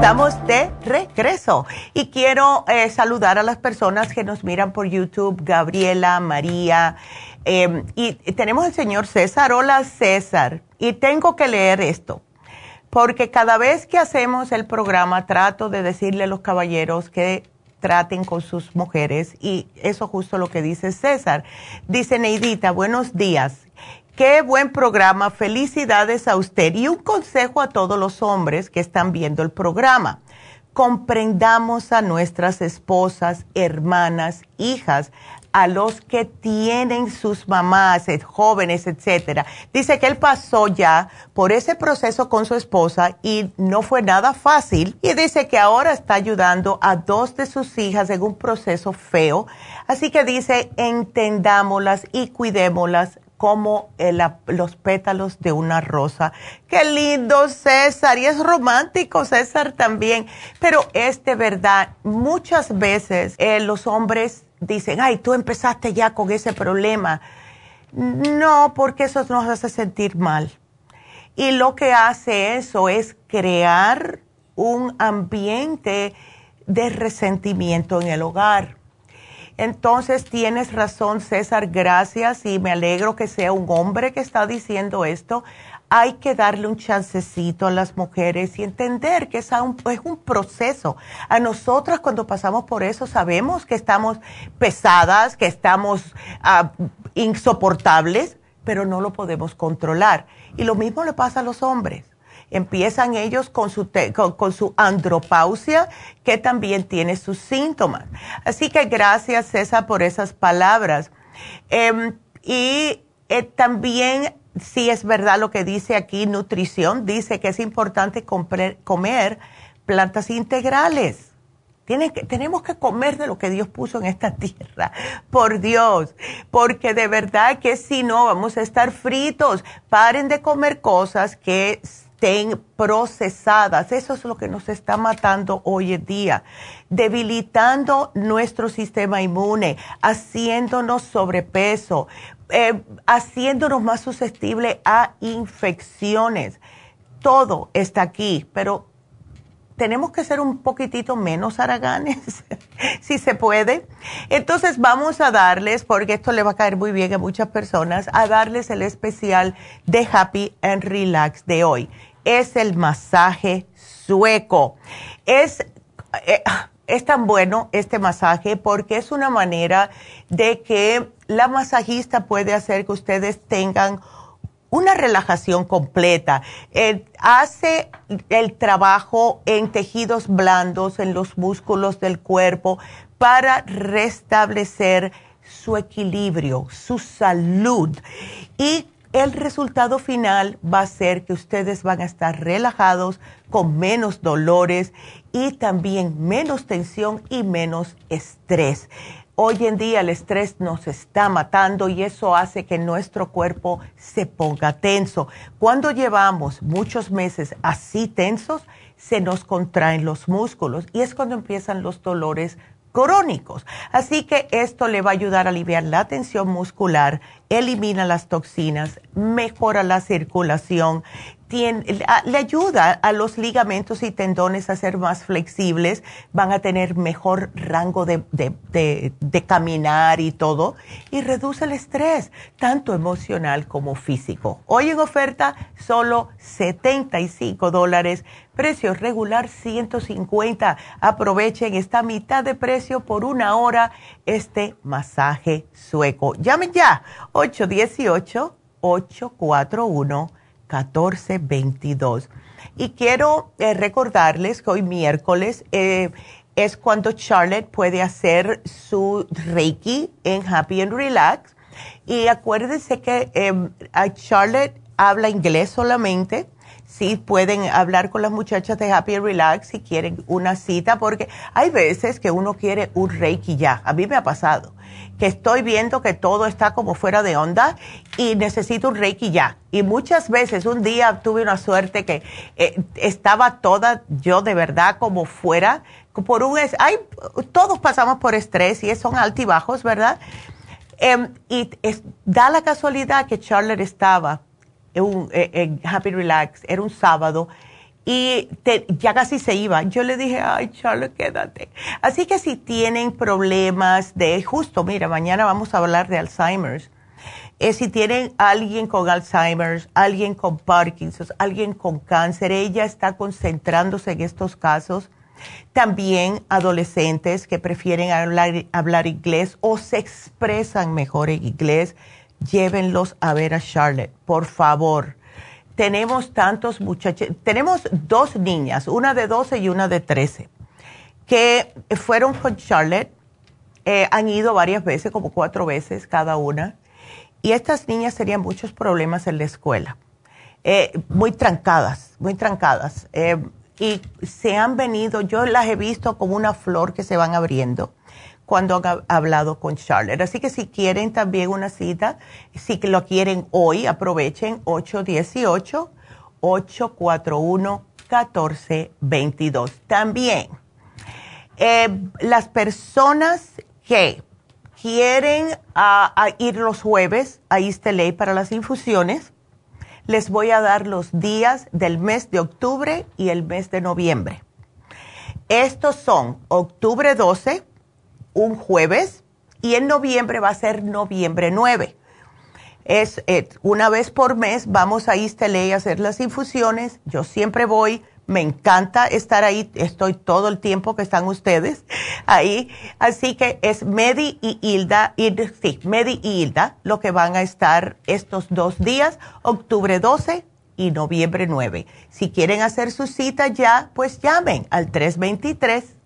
Estamos de regreso y quiero eh, saludar a las personas que nos miran por YouTube, Gabriela, María, em, y tenemos al señor César. Hola César, y tengo que leer esto, porque cada vez que hacemos el programa trato de decirle a los caballeros que traten con sus mujeres y eso justo lo que dice César. Dice Neidita, buenos días. Qué buen programa, felicidades a usted y un consejo a todos los hombres que están viendo el programa. Comprendamos a nuestras esposas, hermanas, hijas, a los que tienen sus mamás, jóvenes, etcétera. Dice que él pasó ya por ese proceso con su esposa y no fue nada fácil. Y dice que ahora está ayudando a dos de sus hijas en un proceso feo. Así que dice, entendámoslas y cuidémoslas como los pétalos de una rosa. Qué lindo César, y es romántico César también, pero es de verdad, muchas veces eh, los hombres dicen, ay, tú empezaste ya con ese problema. No, porque eso nos hace sentir mal. Y lo que hace eso es crear un ambiente de resentimiento en el hogar entonces tienes razón, César, gracias y me alegro que sea un hombre que está diciendo esto. Hay que darle un chancecito a las mujeres y entender que es un, es un proceso. A nosotras cuando pasamos por eso sabemos que estamos pesadas, que estamos ah, insoportables, pero no lo podemos controlar. Y lo mismo le pasa a los hombres empiezan ellos con su, con, su andropausia, que también tiene sus síntomas. Así que gracias, César, por esas palabras. Em, y eh, también, si es verdad lo que dice aquí, nutrición, dice que es importante comer plantas integrales. Que, tenemos que comer de lo que Dios puso en esta <laughs> tierra, por Dios, porque de verdad que si no vamos a estar fritos. Paren de comer cosas que estén procesadas. Eso es lo que nos está matando hoy en día, debilitando nuestro sistema inmune, haciéndonos sobrepeso, eh, haciéndonos más susceptibles a infecciones. Todo está aquí, pero tenemos que ser un poquitito menos haraganes, <laughs> si se puede. Entonces vamos a darles, porque esto le va a caer muy bien a muchas personas, a darles el especial de Happy and Relax de hoy es el masaje sueco. Es, eh, es tan bueno este masaje porque es una manera de que la masajista puede hacer que ustedes tengan una relajación completa. Eh, hace el trabajo en tejidos blandos, en los músculos del cuerpo, para restablecer su equilibrio, su salud. Y el resultado final va a ser que ustedes van a estar relajados, con menos dolores y también menos tensión y menos estrés. Hoy en día el estrés nos está matando y eso hace que nuestro cuerpo se ponga tenso. Cuando llevamos muchos meses así tensos, se nos contraen los músculos y es cuando empiezan los dolores crónicos. Así que esto le va a ayudar a aliviar la tensión muscular, elimina las toxinas, mejora la circulación, le ayuda a los ligamentos y tendones a ser más flexibles, van a tener mejor rango de, de, caminar y todo, y reduce el estrés, tanto emocional como físico. Hoy en oferta, solo 75 dólares, precio regular 150. Aprovechen esta mitad de precio por una hora este masaje sueco. Llamen ya, 818 841 1422. Y quiero eh, recordarles que hoy miércoles eh, es cuando Charlotte puede hacer su Reiki en Happy and Relax. Y acuérdense que em, Charlotte habla inglés solamente. Sí, pueden hablar con las muchachas de Happy and Relax si quieren una cita, porque hay veces que uno quiere un Reiki ya. A mí me ha pasado que estoy viendo que todo está como fuera de onda y necesito un Reiki ya. Y muchas veces, un día tuve una suerte que eh, estaba toda yo de verdad como fuera, por un... Hay, todos pasamos por estrés y son altibajos, ¿verdad? Em, y da la casualidad que Charlotte estaba en, en Happy Relax, era un sábado, y ya casi se iba. Yo le dije, ay, Charlotte, quédate. Así que si tienen problemas de, justo, mira, mañana vamos a hablar de Alzheimer's. Eh, si tienen alguien con Alzheimer's, alguien con Parkinson, alguien con cáncer, ella está concentrándose en estos casos. También adolescentes que prefieren hablar, hablar inglés o se expresan mejor en inglés, llévenlos a ver a Charlotte, por favor. Tenemos tantos muchachos, tenemos dos niñas, una de 12 y una de 13, que fueron con Charlotte, eh, han ido varias veces, como cuatro veces cada una, y estas niñas tenían muchos problemas en la escuela, eh, muy trancadas, muy trancadas, eh, y se han venido, yo las he visto como una flor que se van abriendo cuando han hablado con Charlotte. Así que si quieren también una cita, si lo quieren hoy, aprovechen 818-841-1422. También, eh, las personas que quieren ir los jueves a East para las infusiones, les voy a dar los días del mes de octubre y el mes de noviembre. Estos son octubre 12, un jueves y en noviembre va a ser noviembre 9. Es eh, una vez por mes vamos a East a hacer las infusiones. Yo siempre voy, me encanta estar ahí, estoy todo el tiempo que están ustedes <laughs> ahí. Así que es Medi y Hilda, y, sí, Medi y Hilda lo que van a estar estos dos días, octubre 12 y noviembre 9. Si quieren hacer su cita ya, pues llamen al 323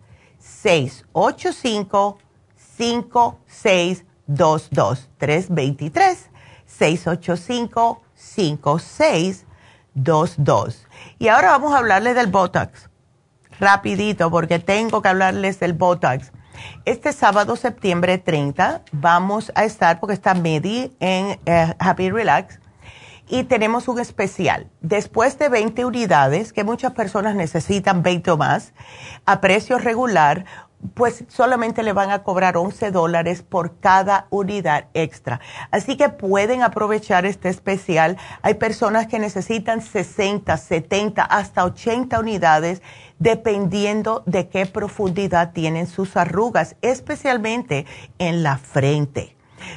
685-5622. 323-685-5622. Y ahora vamos a hablarles del Botox. Rapidito, porque tengo que hablarles del Botox. Este sábado, septiembre 30, vamos a estar, porque está Medi en eh, Happy Relax, y tenemos un especial. Después de 20 unidades, que muchas personas necesitan 20 o más, a precio regular, pues solamente le van a cobrar 11 dólares por cada unidad extra. Así que pueden aprovechar este especial. Hay personas que necesitan 60, 70, hasta 80 unidades dependiendo de qué profundidad tienen sus arrugas, especialmente en la frente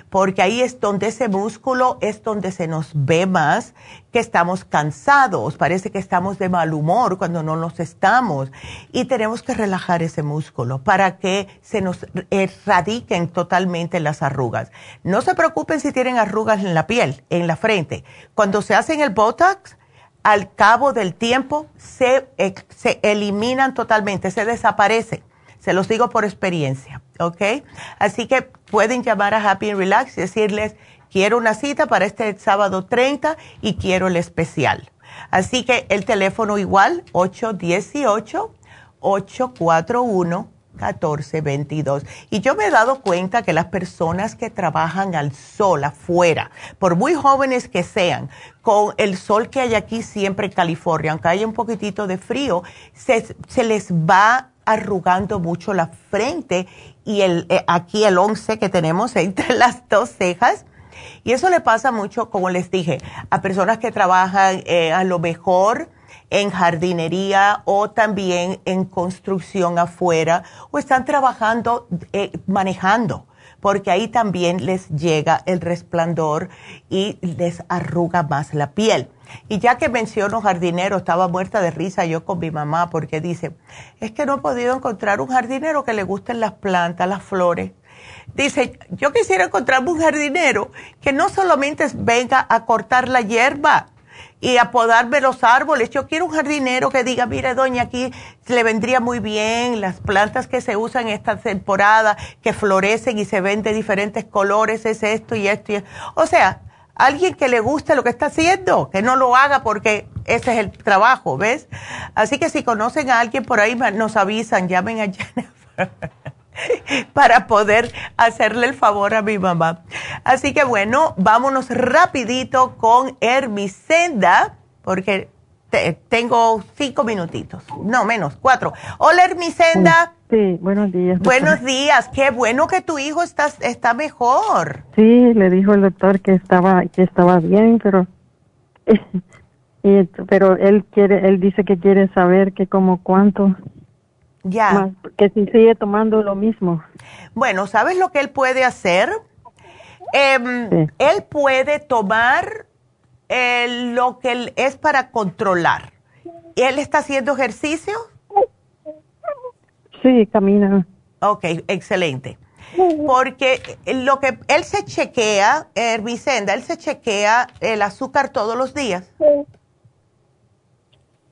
porque ahí es donde ese músculo es donde se nos ve más que estamos cansados, parece que estamos de mal humor cuando no nos estamos y tenemos que relajar ese músculo para que se nos erradiquen totalmente las arrugas. No se preocupen si tienen arrugas en la piel, en la frente. Cuando se hacen el Botox, al cabo del tiempo se, se eliminan totalmente, se desaparecen. Se los digo por experiencia, ¿ok? Así que pueden llamar a Happy and Relax y decirles, quiero una cita para este sábado 30 y quiero el especial. Así que el teléfono igual, 818-841-1422. Y yo me he dado cuenta que las personas que trabajan al sol afuera, por muy jóvenes que sean, con el sol que hay aquí siempre en California, aunque haya un poquitito de frío, se, se les va arrugando mucho la frente y el, eh, aquí el 11 que tenemos entre <laughs> las dos cejas. Y eso le pasa mucho, como les dije, a personas que trabajan eh, a lo mejor en jardinería o también en construcción afuera o están trabajando, eh, manejando, porque ahí también les llega el resplandor y les arruga más la piel. Y ya que menciono jardinero, estaba muerta de risa yo con mi mamá porque dice, es que no he podido encontrar un jardinero que le gusten las plantas, las flores. Dice, yo quisiera encontrarme un jardinero que no solamente venga a cortar la hierba, y a podarme los árboles. Yo quiero un jardinero que diga, mire, doña, aquí le vendría muy bien las plantas que se usan esta temporada, que florecen y se ven de diferentes colores, es esto y esto. Y O sea, alguien que le guste lo que está haciendo, que no lo haga porque ese es el trabajo, ¿ves? Así que si conocen a alguien por ahí, nos avisan, llamen a Jennifer. <laughs> para poder hacerle el favor a mi mamá. Así que bueno, vámonos rapidito con Hermisenda, porque tengo cinco minutitos, no menos, cuatro. Hola Hermisenda. Sí, buenos días. Buenos días, qué bueno que tu hijo está, está mejor. Sí, le dijo el doctor que estaba, que estaba bien, pero... <laughs> pero él quiere, él dice que quiere saber que como cuánto ya. que si sigue tomando lo mismo. Bueno, ¿sabes lo que él puede hacer? Em, él puede tomar eh, lo que es para controlar. ¿Él está haciendo ejercicio? Sí, camina. Ok, excelente. Porque lo que él se chequea, Vicenda, él se chequea el azúcar todos los días.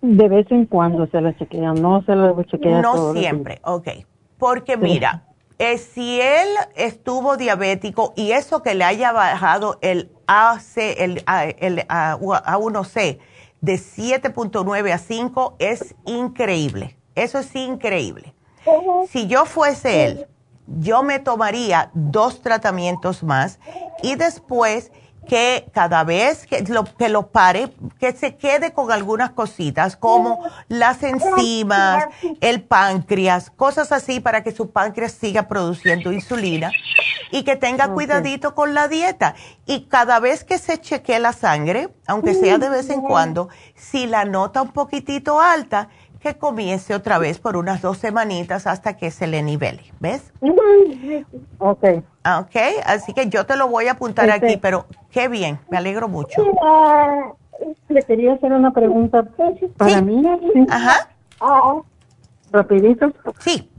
De vez en cuando se la chequea, no se la chequea No siempre, ok. Porque mira, eh, si él estuvo diabético y eso que le haya bajado el AC, el, el A1C de 7.9 a 5 es increíble. Eso es increíble. Si yo fuese él, yo me tomaría dos tratamientos más y después que cada vez que lo, que lo pare, que se quede con algunas cositas como las enzimas, el páncreas, cosas así para que su páncreas siga produciendo insulina y que tenga cuidadito con la dieta. Y cada vez que se chequee la sangre, aunque sea de vez en cuando, si la nota un poquitito alta, que comience otra vez por unas dos semanitas hasta que se le nivele, ¿ves? <laughs> Ok. Ah, ok, así que yo te lo voy a apuntar aquí, pero qué bien, me alegro mucho. Le quería hacer una pregunta para mí. Ajá. Rapidito. Sí.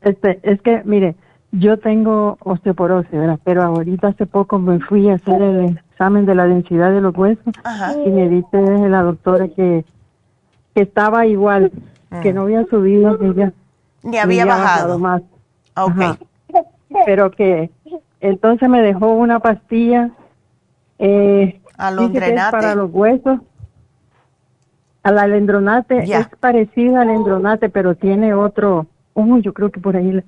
Este, es que, mire, yo tengo osteoporosis, ¿verdad? Pero ahorita hace poco me fui a hacer el examen de la densidad de los huesos y me dice la doctora que que estaba igual, que no había subido ni, ya, ni había bajado. más. Ok. Pero que entonces me dejó una pastilla eh, para los huesos. A la alendronate es parecida al endronate, pero tiene otro. Oh, yo creo que por ahí.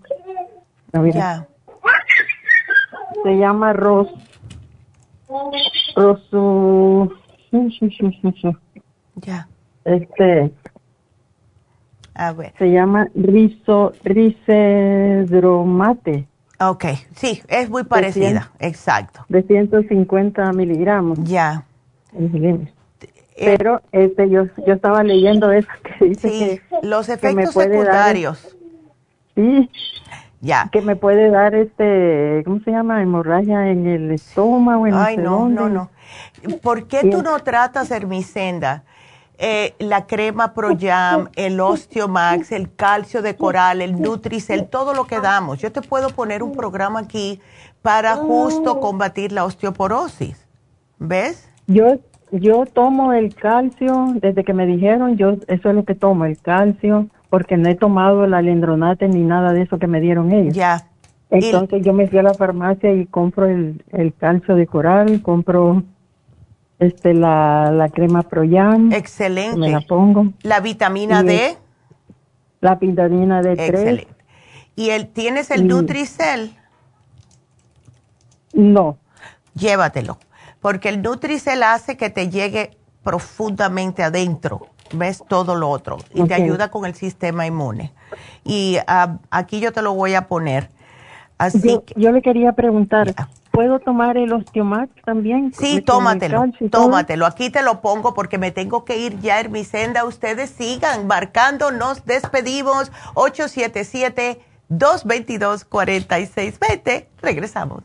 Ya. Se llama Ros. Rosu. Ya. Este. A ver. Se llama rizo, ricedromate. Ok, sí, es muy parecida, exacto. De 150 miligramos. Ya. Eh, Pero este, yo, yo estaba leyendo eso que dice sí, los efectos secundarios. sí. Ya. Que me puede dar este, ¿cómo se llama? Hemorragia en el estómago. En Ay, no, no, no. ¿Por qué tú no tratas Hermicenda? Eh, la crema Pro Jam, el Osteomax, el calcio de coral, el Nutricel, todo lo que damos. Yo te puedo poner un programa aquí para justo combatir la osteoporosis. ¿Ves? Yo yo tomo el calcio desde que me dijeron, yo eso es lo que tomo, el calcio, porque no he tomado la lendronate ni nada de eso que me dieron ellos. Ya. Entonces yo me fui a la farmacia y compro el, el calcio de coral, compro este la, la crema Proyam. Excelente. Me la pongo. La vitamina D. La vitamina D3. Excelente. ¿Y el, tienes el Nutricel? No. Llévatelo, porque el Nutricel hace que te llegue profundamente adentro ves todo lo otro y te ayuda con el sistema inmune. Y ah, aquí yo te lo voy a poner. Así yo, yo le quería preguntar, ¿puedo tomar el Osteomax también? Sí, tómatelo, tómatelo. Aquí te lo pongo porque me tengo que ir ya en mi senda. Ustedes sigan marcando, nos despedimos. 877-222-4620. Regresamos.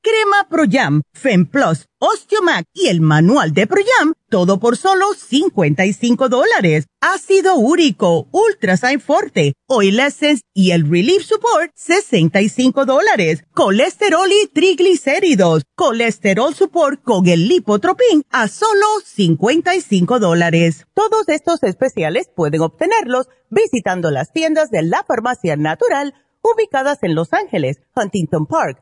crema Pro Jam, Fem Plus Osteomac y el manual de Proyam, todo por solo 55 dólares. Ácido úrico, Ultrasign Forte, Oil Essence y el Relief Support, 65 dólares. Colesterol y triglicéridos, Colesterol Support con el Lipotropin a solo 55 dólares. Todos estos especiales pueden obtenerlos visitando las tiendas de la Farmacia Natural ubicadas en Los Ángeles, Huntington Park,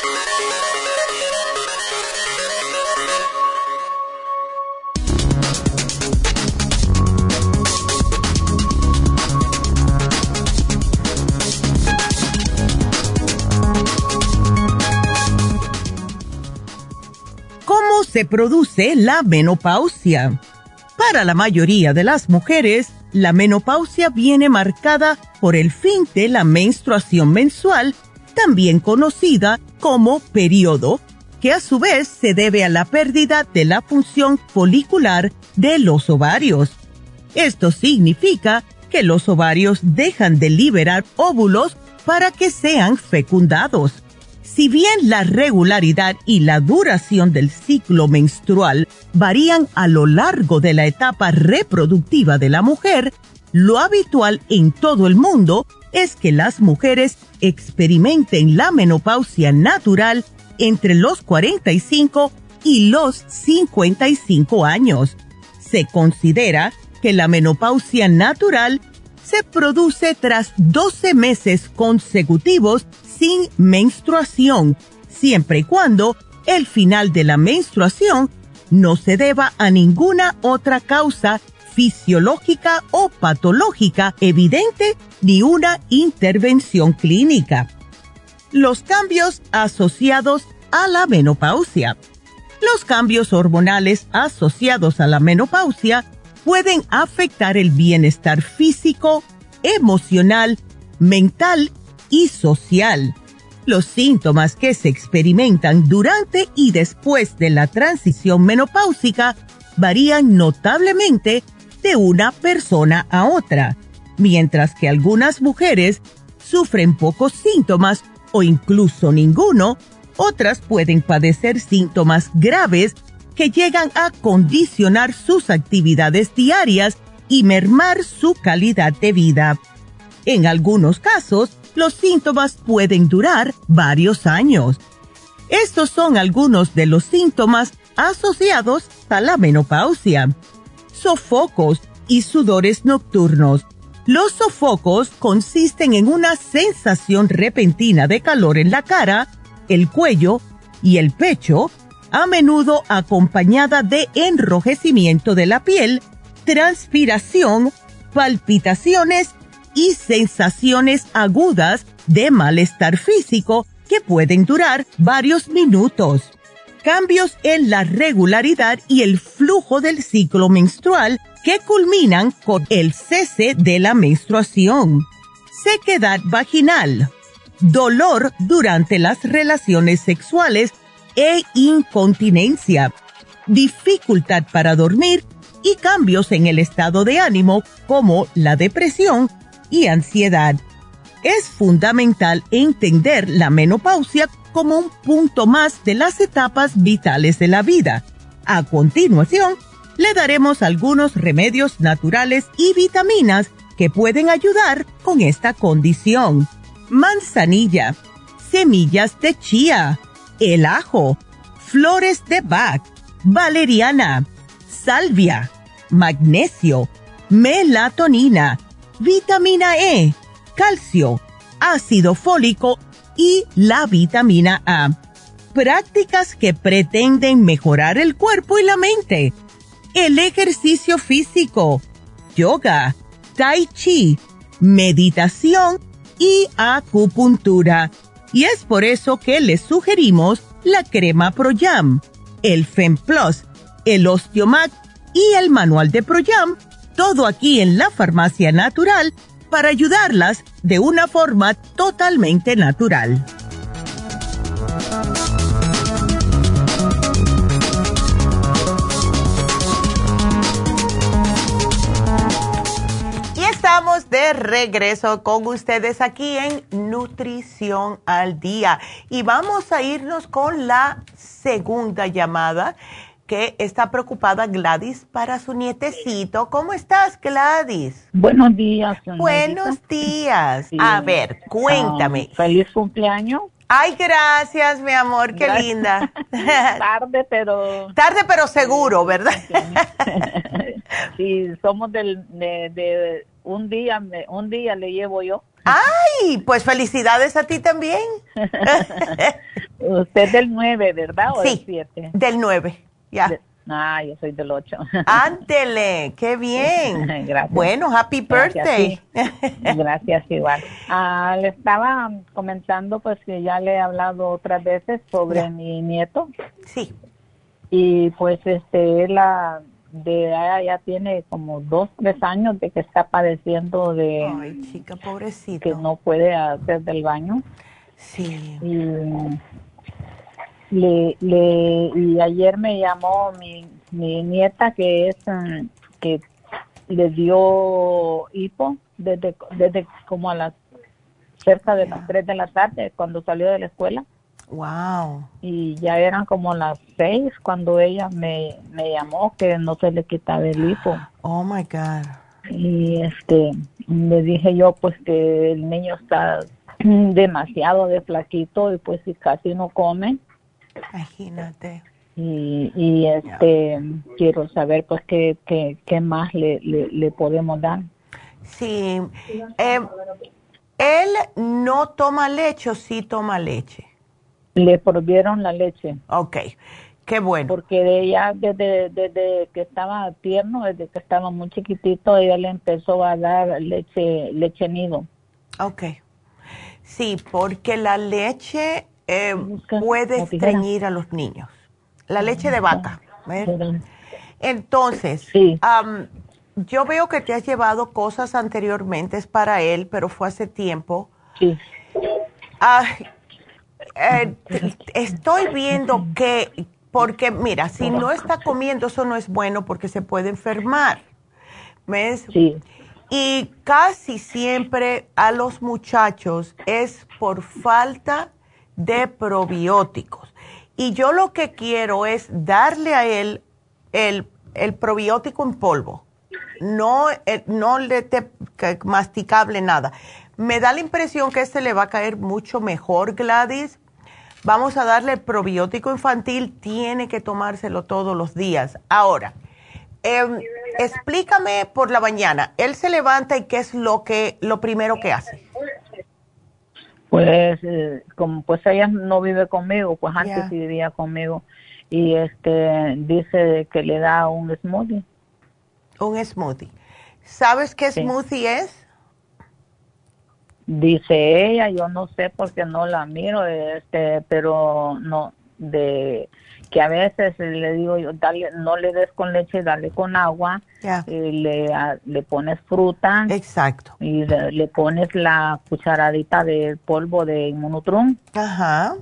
Se produce la menopausia. Para la mayoría de las mujeres, la menopausia viene marcada por el fin de la menstruación mensual, también conocida como periodo, que a su vez se debe a la pérdida de la función folicular de los ovarios. Esto significa que los ovarios dejan de liberar óvulos para que sean fecundados. Si bien la regularidad y la duración del ciclo menstrual varían a lo largo de la etapa reproductiva de la mujer, lo habitual en todo el mundo es que las mujeres experimenten la menopausia natural entre los 45 y los 55 años. Se considera que la menopausia natural se produce tras 12 meses consecutivos sin menstruación, siempre y cuando el final de la menstruación no se deba a ninguna otra causa fisiológica o patológica evidente ni una intervención clínica. Los cambios asociados a la menopausia. Los cambios hormonales asociados a la menopausia pueden afectar el bienestar físico, emocional, mental y social. Los síntomas que se experimentan durante y después de la transición menopáusica varían notablemente de una persona a otra, mientras que algunas mujeres sufren pocos síntomas o incluso ninguno, otras pueden padecer síntomas graves que llegan a condicionar sus actividades diarias y mermar su calidad de vida. En algunos casos, los síntomas pueden durar varios años. Estos son algunos de los síntomas asociados a la menopausia. Sofocos y sudores nocturnos. Los sofocos consisten en una sensación repentina de calor en la cara, el cuello y el pecho, a menudo acompañada de enrojecimiento de la piel, transpiración, palpitaciones y sensaciones agudas de malestar físico que pueden durar varios minutos. Cambios en la regularidad y el flujo del ciclo menstrual que culminan con el cese de la menstruación. Sequedad vaginal. Dolor durante las relaciones sexuales e incontinencia. Dificultad para dormir y cambios en el estado de ánimo como la depresión y ansiedad. Es fundamental entender la menopausia como un punto más de las etapas vitales de la vida. A continuación, le daremos algunos remedios naturales y vitaminas que pueden ayudar con esta condición. Manzanilla, semillas de chía, el ajo, flores de Bach, valeriana, salvia, magnesio, melatonina, vitamina E, calcio, ácido fólico y la vitamina A. Prácticas que pretenden mejorar el cuerpo y la mente. El ejercicio físico, yoga, tai chi, meditación y acupuntura. Y es por eso que les sugerimos la crema ProYam, el FemPlus, el Osteomac y el manual de ProYam todo aquí en la farmacia natural para ayudarlas de una forma totalmente natural. Estamos de regreso con ustedes aquí en Nutrición al Día. Y vamos a irnos con la segunda llamada que está preocupada Gladys para su nietecito. ¿Cómo estás, Gladys? Buenos días. Buenos días. A ver, cuéntame. Ah, feliz cumpleaños. Ay, gracias, mi amor, qué linda. <laughs> Tarde, pero... Tarde, pero seguro, ¿verdad? sí, somos del, de, un día, un día le llevo yo. Ay, pues felicidades a ti también. <laughs> Usted del 9, ¿verdad? ¿O sí, del 7? Del 9. Ya. Ah, yo soy del 8. Ándele, qué <laughs> bien. Gracias. Bueno, happy birthday. <laughs> Gracias, igual. Ah, le estaba comentando, pues que ya le he hablado otras veces sobre mi nieto. Sí. Y pues este, la, de ya tiene como dos, tres años de que está padeciendo de. Ay, chica, pobrecito. Que no puede hacer del baño. Sí. Y le, le y ayer me llamó mi, mi nieta que es um, que le dio hipo desde desde como a las cerca de las 3 de la tarde cuando salió de la escuela. Wow. Y ya eran como las 6 cuando ella me, me llamó que no se le quitaba el hipo. Oh my God. Y este, le dije yo pues que el niño está <clears throat> demasiado de flaquito y pues si casi no come. Imagínate. Y, y este quiero saber pues qué, qué, qué más le, le, le, podemos dar. Sí. Eh, ¿Él no toma leche o sí toma leche? Le prohibieron la leche. Ok, qué bueno. Porque de ella, desde, desde que estaba tierno, desde que estaba muy chiquitito, ella le empezó a dar leche, leche nido. Ok. Sí, porque la leche eh, puede estreñir a los niños. La leche de vaca. ¿ves? Entonces, sí. um, yo veo que te has llevado cosas anteriormente para él, pero fue hace tiempo. Sí. Uh, eh, estoy viendo que, porque mira, si no está comiendo, eso no es bueno porque se puede enfermar. ¿Ves? Sí. Y casi siempre a los muchachos es por falta de probióticos. Y yo lo que quiero es darle a él el, el probiótico en polvo, no, no le te, masticable nada. Me da la impresión que este le va a caer mucho mejor, Gladys. Vamos a darle probiótico infantil, tiene que tomárselo todos los días. Ahora, em, explícame por la mañana, él se levanta y qué es lo que lo primero que hace. Pues eh, como pues ella no vive conmigo, pues antes sí vivía conmigo y este dice que le da un smoothie. Un smoothie. ¿Sabes qué smoothie es? Dice ella, yo no sé porque no la miro, este, pero no, de que a veces le digo yo, dale, no le des con leche, dale con agua, y le, le pones fruta. Exacto. Y le, pones la cucharadita de polvo de inmunotrum. Ajá.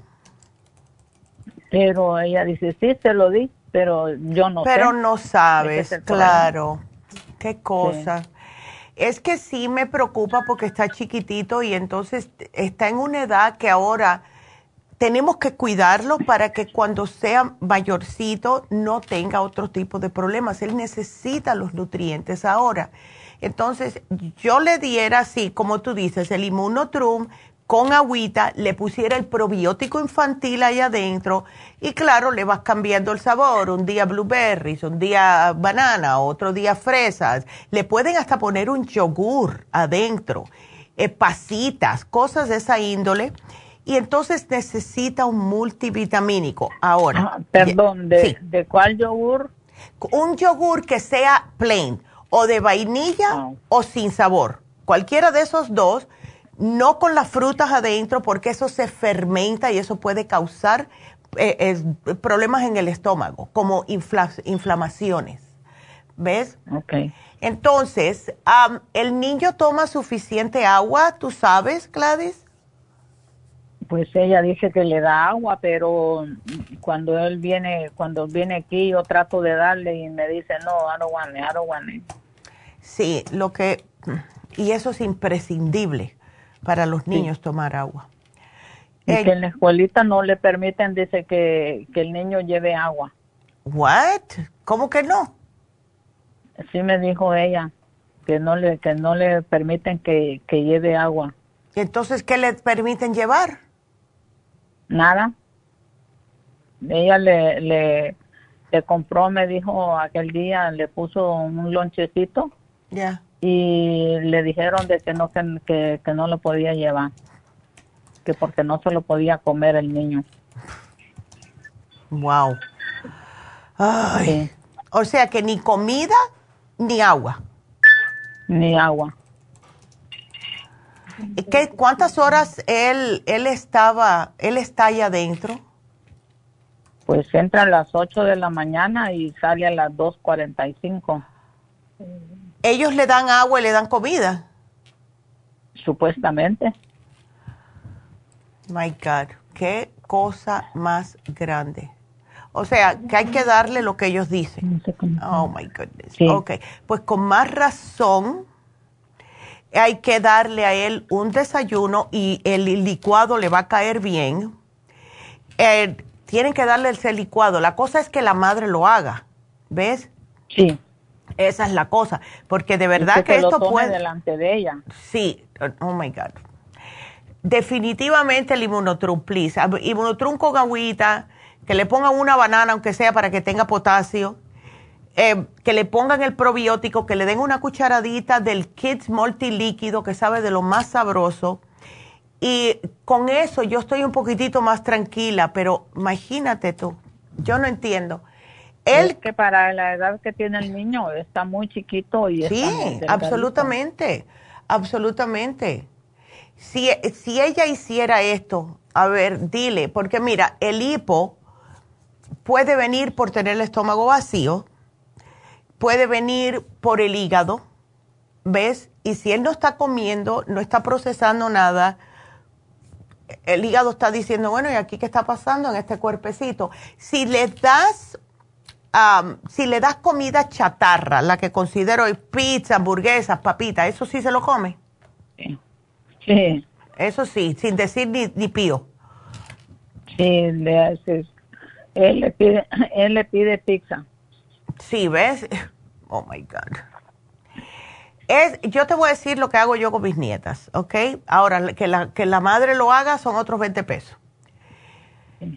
Pero ella dice, sí, se lo di, pero yo no sé. Pero no sabes, claro. Qué cosa. Es que sí me preocupa porque está chiquitito y entonces está en una edad que ahora tenemos que cuidarlo para que cuando sea mayorcito no tenga otro tipo de problemas. Él necesita los nutrientes ahora. Entonces, yo le diera así, como tú dices, el inmunotrum con agüita, le pusiera el probiótico infantil ahí adentro y claro, le vas cambiando el sabor, un día blueberries, un día banana, otro día fresas, le pueden hasta poner un yogur adentro, eh, pasitas, cosas de esa índole y entonces necesita un multivitamínico. Ahora, ah, perdón, ¿de, ¿de cuál yogur? Un yogur que sea plain o de vainilla ah. o sin sabor, cualquiera de esos dos no con las frutas adentro porque eso se fermenta y eso puede causar eh, problemas en el estómago, como inflamaciones. ¿Ves? Ok. Entonces, ¿el niño toma suficiente agua? ¿Tú sabes, Gladys? Pues ella dice que le da agua, pero cuando él viene, cuando viene aquí, yo trato de darle y me dice, no, I don't want it, I don't want it. Sí, lo que, y eso es imprescindible para los niños tomar agua. Y que en la escuelita no le permiten, dice que, el niño lleve agua. ¿What? ¿Cómo que no? Sí me dijo ella, que no le, que no le permiten que, lleve agua. Entonces, ¿qué le permiten llevar? Nada. Ella le, le, le compró, me dijo aquel día, le puso un lonchecito. Ya y le dijeron de que no que, que, no lo podía llevar que porque no se lo podía comer el niño. Wow o sea que ni comida ni agua. Ni agua. ¿Qué, ¿Cuántas horas él, él estaba, él está ahí adentro? Pues entra a las 8 de la mañana y sale a las 2.45 ellos le dan agua y le dan comida. Supuestamente. My God, qué cosa más grande. O sea, que hay que darle lo que ellos dicen. Oh, my goodness. Ok, pues con más razón hay que darle a él un desayuno y el licuado le va a caer bien. Eh, tienen que darle ese licuado. La cosa es que la madre lo haga. ¿Ves? Sí. Esa es la cosa, porque de verdad que, esto puede delante de ella. Sí, oh my god. Definitivamente el inmunotrum, please. Inmunotrum con agüita, que le pongan una banana aunque sea para que tenga potasio. Eh, que le pongan el probiótico, que le den una cucharadita del Kids Multilíquido que sabe de lo más sabroso. Y con eso yo estoy un poquitito más tranquila, pero imagínate tú, yo no entiendo. Él, que para la edad que tiene el niño está muy chiquito y sí, absolutamente, absolutamente. Si, si ella hiciera esto, a ver, dile, porque mira, el hipo puede venir por tener el estómago vacío, puede venir por el hígado, ¿ves? Y si él no está comiendo, no está procesando nada, el hígado está diciendo, bueno, ¿y aquí qué está pasando en este cuerpecito? Si le das si le das comida chatarra, la que considero pizza, hamburguesas, papitas, ¿eso sí se lo come? Sí. Eso sí, sin decir ni, ni pío. Sí, le haces. Él le pide, <clears throat> él le pide pizza. Sí, ¿ves? <laughs> Oh my God. Es, yo te voy a decir lo que hago yo con mis nietas, ¿ok? Ahora, que la, que la madre lo haga son otros 20 pesos.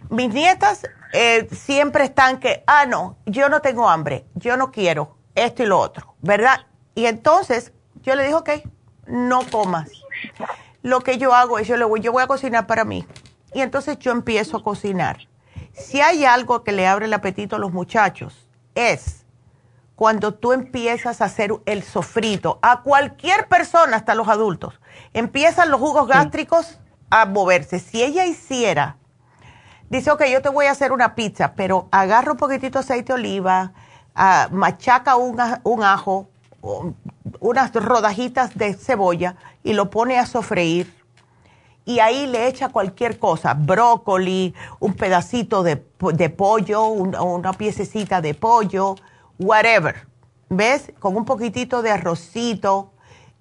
Mis nietas eh, siempre están que, ah, no, yo no tengo hambre, yo no quiero esto y lo otro, ¿verdad? Y entonces yo le digo, ok, no comas. Lo que yo hago es, yo, le voy, yo voy a cocinar para mí. Y entonces yo empiezo a cocinar. Si hay algo que le abre el apetito a los muchachos, es cuando tú empiezas a hacer el sofrito, a cualquier persona, hasta los adultos, empiezan los jugos gástricos a moverse. Si ella hiciera, dice, ok, yo te voy a hacer una pizza, pero agarra un poquitito de aceite de oliva, ah, machaca un, un ajo, unas rodajitas de cebolla y lo pone a sofreír. Y ahí le echa cualquier cosa, brócoli, un pedacito de, pollo, una piececita de pollo, whatever. ¿Ves? Con un poquitito de arrocito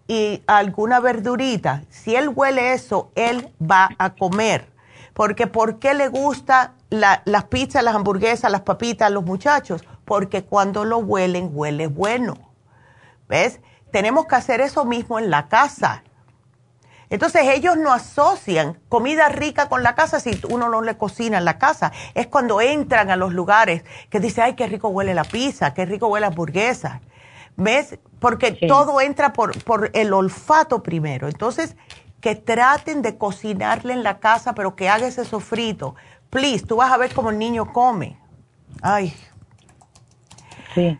y alguna verdurita. Si él huele eso, él va a comer. Porque ¿por qué le gusta las pizzas, las hamburguesas, las papitas a los muchachos? Porque cuando lo huelen, huele bueno. ¿Ves? Tenemos que hacer eso mismo en la casa. Entonces ellos no asocian comida rica con la casa si uno no le cocina en la casa. Es cuando entran a los lugares que dice, ay, qué rico huele la pizza, qué rico huele la hamburguesa. ¿Ves? Porque todo entra por, por el olfato primero. Entonces, que traten de cocinarle en la casa, pero que haga ese sofrito. Please, tú vas a ver cómo el niño come. Ay. Sí.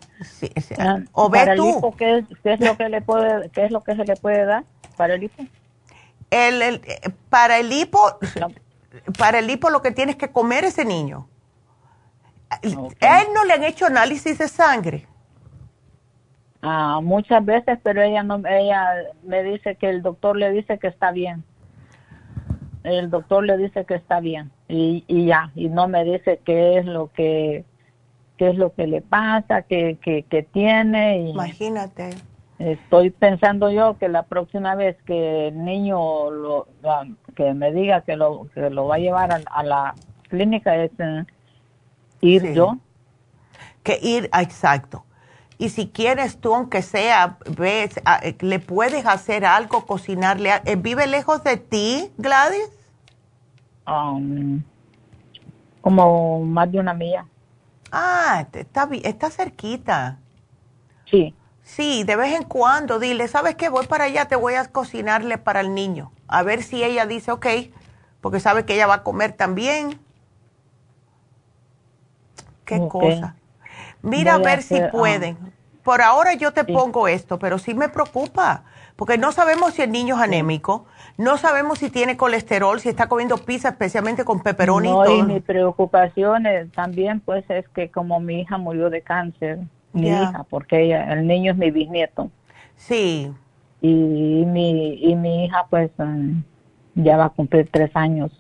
Ah, o ve tú. ¿qué, es, lo que le puede, ¿Qué es lo que se le puede dar para el hipo? el, para el hipo, para el hipo lo que tienes que comer ese niño. ¿A él no le han hecho análisis de sangre? Ah, muchas veces, pero ella no, ella me dice que el doctor le dice que está bien. El doctor le dice que está bien y, y ya, y no me dice qué es lo que qué es lo que le pasa, qué, qué, qué tiene. Y, Imagínate. Estoy pensando yo que la próxima vez que el niño lo, que me diga que lo, que lo va a llevar a, la clínica es eh, ir yo. Que ir, exacto. Y si quieres tú, aunque sea, ves, ah, eh, le puedes hacer algo, cocinarle. Eh, ¿Vive lejos de ti, Gladys? Um, como más de una milla. Ah, está, está cerquita. Sí. Sí, de vez en cuando dile, ¿sabes qué? Voy para allá, te voy a cocinarle para el niño. A ver si ella dice, ok, porque sabe que ella va a comer también. Qué cosa. Mira a ver si pueden. Por ahora yo te pongo esto, pero sí me preocupa, porque no sabemos si el niño es anémico, no sabemos si tiene colesterol, si está comiendo pizza, especialmente con pepperoni. No, y mi preocupación también pues es que como mi hija murió de cáncer, mi hija, porque ella, el niño es mi bisnieto. Sí. Y mi, y mi hija, pues, um, ya va a cumplir tres años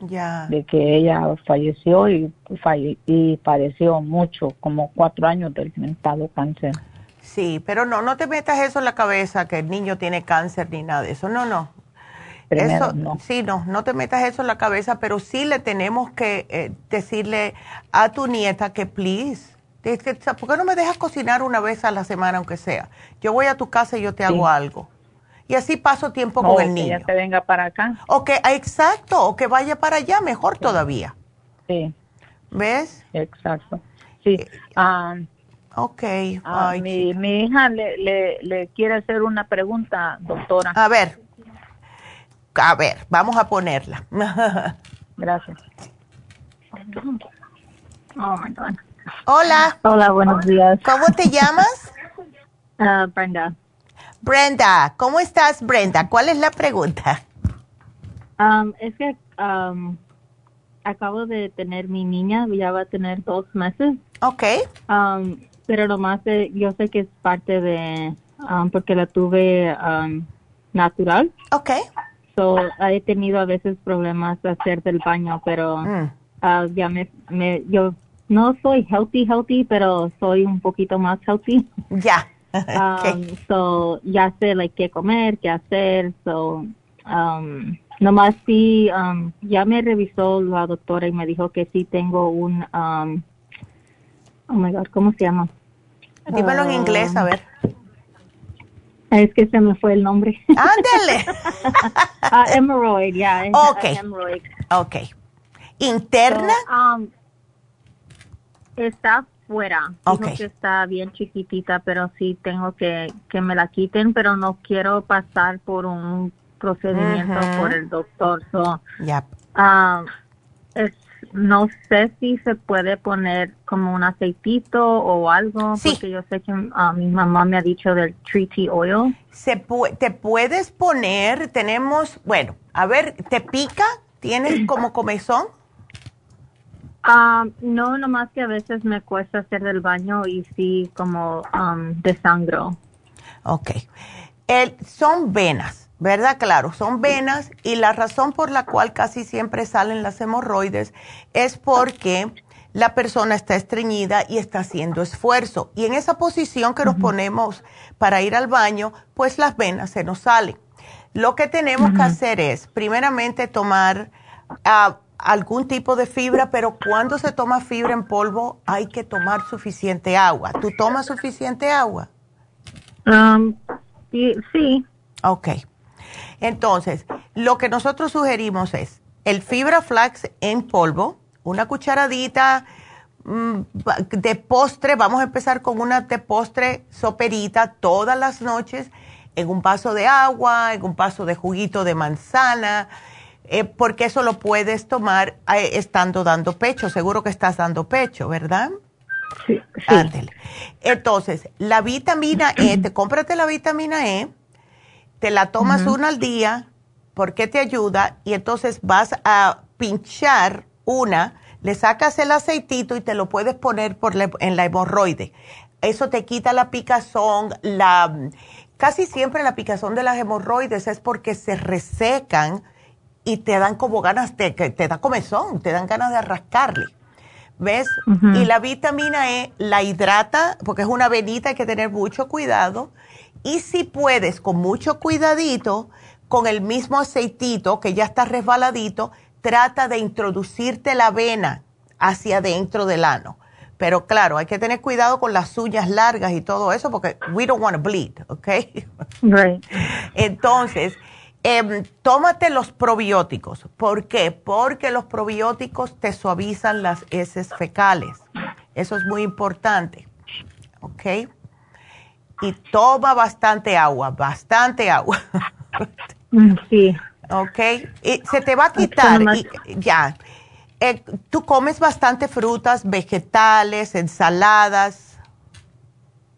ya. de que ella falleció y, falle y padeció mucho, como cuatro años del mentado cáncer. Sí, pero no, no te metas eso en la cabeza, que el niño tiene cáncer ni nada de eso. No, no. eso, no. Sí, no, no te metas eso en la cabeza, pero sí le tenemos que eh, decirle a tu nieta que, please, ¿Por qué no me dejas cocinar una vez a la semana, aunque sea? Yo voy a tu casa y yo te hago algo. Y así paso tiempo con el niño. Que venga para acá. O que, exacto, o que vaya para allá, mejor todavía. Sí. ¿Ves? Exacto. Sí. Um, ok. mi, mi, hija le, le, le quiere hacer una pregunta, doctora. A ver. A ver, vamos a ponerla. <laughs> Gracias. Oh, my God. Hola. Hola, buenos días. ¿Cómo te llamas? Uh, <laughs> Brenda. Brenda, ¿cómo estás, Brenda? ¿Cuál es la pregunta? Um, es que um, acabo de tener mi niña, ya va a tener dos meses. Ok. Um, pero lo más yo sé que es parte de, porque la tuve natural. Ok. So, he tenido a veces problemas de hacer del baño, pero mm. uh, ya me, me, yo no soy healthy, healthy, pero soy un poquito más healthy. Ya. <laughs> um, so, ya sé like, qué comer, qué hacer. So, um, nomás sí, um, ya me revisó la doctora y me dijo que sí tengo un, um, oh my God, ¿cómo se llama? Dímelo en inglés, a ver. Es que se me fue el nombre. Ándale. <laughs> Ah, hemorrhoid, ya. Ok. hemorrhoid. Ok. ¿Interna? So, um, está fuera. Dijo Ok. que está bien chiquitita, pero sí tengo que que me la quiten, pero no quiero pasar por un procedimiento Ujú. por el doctor. So, Ya. um, es, no sé si se puede poner como un aceitito o algo, porque yo sé que ah, mi mamá me ha dicho del tree tea oil. Se pu- te puedes poner, tenemos, bueno, a ver, ¿te pica? ¿Tienes <clears throat> como comezón? Ah, no, nomás que a veces me cuesta hacer del baño y sí como um, desangro. Ok. El- son venas, ¿verdad? Claro, son venas y la razón por la cual casi siempre salen las hemorroides es porque la persona está estreñida y está haciendo esfuerzo. Y en esa posición que nos ponemos para ir al baño, pues las venas se nos salen. Lo que tenemos que hacer es, primeramente, tomar ah, algún tipo de fibra, pero cuando se toma fibra en polvo hay que tomar suficiente agua. ¿Tú tomas suficiente agua? Um, sí, sí. Ok. Entonces, lo que nosotros sugerimos es el fibra flax en polvo, una cucharadita mm, de postre, vamos a empezar con una de postre soperita todas las noches en un vaso de agua, en un vaso de juguito de manzana, eh, porque eso lo puedes tomar eh, estando dando pecho. Seguro que estás dando pecho, ¿verdad? Sí. Ándele. Entonces, la vitamina E, te cómprate la vitamina E, te la tomas una al día porque te ayuda y entonces vas a pinchar una, le sacas el aceitito y te lo puedes poner por la- en la hemorroide. Eso te quita la picazón, la casi siempre la picazón de las hemorroides es porque se resecan y te dan como ganas de que te da comezón, te dan ganas de rascarle. ¿Ves? Y la vitamina E la hidrata, porque es una venita, hay que tener mucho cuidado. Y si puedes, con mucho cuidadito, con el mismo aceitito que ya está resbaladito, trata de introducirte la vena hacia adentro del ano. Pero claro, hay que tener cuidado con las uñas largas y todo eso, porque we don't want to bleed, ¿ok? Right. Entonces, em, tómate los probióticos. ¿Por qué? Porque los probióticos te suavizan las heces fecales. Eso es muy importante. ¿Ok? Y toma bastante agua, bastante agua. Mm, Sí. ¿Ok? Y se te va a quitar. y- ya. Eh, Tú comes bastante frutas, vegetales, ensaladas.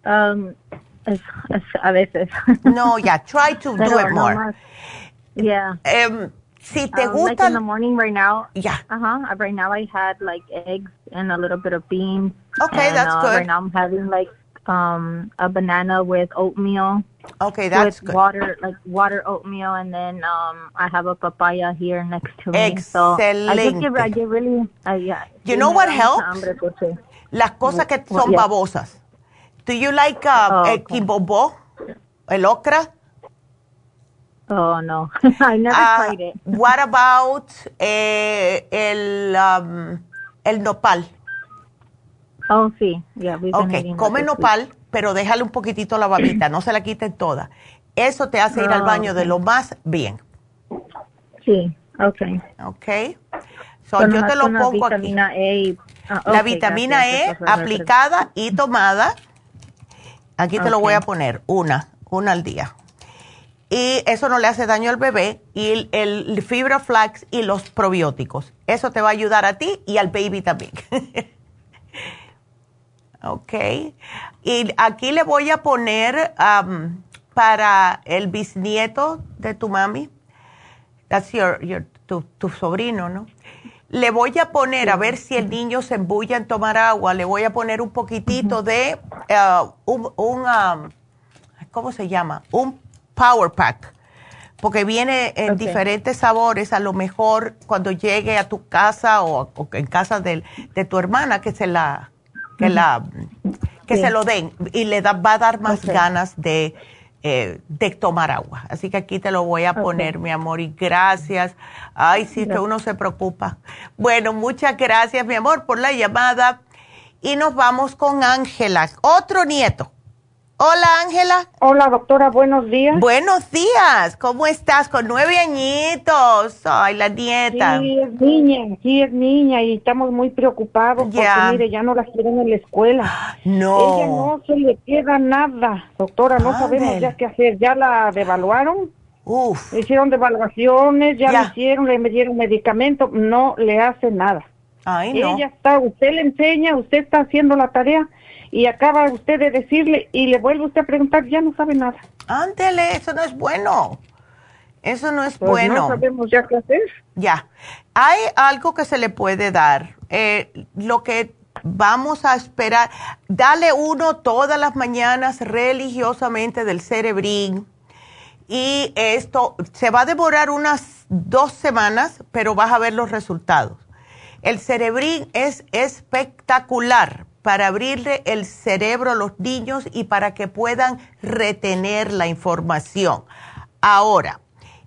Um, es, es a veces. No, ya, try to do Pero it more. nomás- Yeah. Em, si te Um, like gusta. in the morning right now. Yeah. Uh huh. Right now I had like eggs and a little bit of beans. Okay, and, that's uh, good. Right now I'm having like um a banana with oatmeal. Okay, that's with good. water, like water oatmeal, and then um I have a papaya here next to me. So I just I Excelente. really, uh, yeah. You know what helps? Las cosas que son yeah. babosas. Do you like uh, Oh, el quibobó? El ocra? Oh no, <laughs> I never Ah, tried it. What about eh, el, um, el nopal? Oh sí, yeah. We've been Ok, come nopal, pero déjale un poquitito la babita, no se la quiten toda. Eso te hace ir al Ah, baño de ok. lo más bien. Sí, okay. Ok. So, yo te lo pongo aquí. E. ah, La ok, vitamina gracias, E aplicada y tomada. Aquí te lo Ok. voy a poner, una, una al día. Y eso no le hace daño al bebé. Y el, el fibra flax y los probióticos. Eso te va a ayudar a ti y al baby también. <laughs> ok. Y aquí le voy a poner am, para el bisnieto de tu mami. That's your, your- tu, tu sobrino, ¿no? Le voy a poner, a ver si el niño se embulla en tomar agua, le voy a poner un poquitito de eh, un, un, um, ¿cómo se llama? Un Power Pack. Porque viene en diferentes sabores, a lo mejor cuando llegue a tu casa o, o en casa de tu hermana, que se la, que la, que se lo den y le da, va a dar más ganas de, eh, de tomar agua. Así que aquí te lo voy a poner, mi amor, y gracias. Ay, sí, que uno se preocupa. Bueno, muchas gracias, mi amor, por la llamada. Y nos vamos con Ángela, otro nieto. Hola, Ángela. Hola, doctora, buenos días. Buenos días, ¿cómo estás? Con nueve añitos. Ay, la nieta. Sí, es niña, sí, es niña y estamos muy preocupados porque, mire, ya no la quieren en la escuela. No. Ella no se le queda nada, doctora, no sabemos ya qué hacer. Ya la devaluaron. Uf. Le hicieron devaluaciones, ya, Ya. le hicieron, le dieron medicamento, no le hace nada. Ay, no. Ella está, usted le enseña, usted está haciendo la tarea y acaba usted de decirle y le vuelve usted a preguntar, ya no sabe nada. Ándele, eso no es bueno. Eso no es Pues bueno. No sabemos ya qué hacer. Ya. Hay algo que se le puede dar. Eh, lo que vamos a esperar, dale uno todas las mañanas religiosamente del cerebrín. Y esto se va a demorar unas dos semanas, pero vas a ver los resultados. El cerebrín es espectacular para abrirle el cerebro a los niños y para que puedan retener la información. Ahora,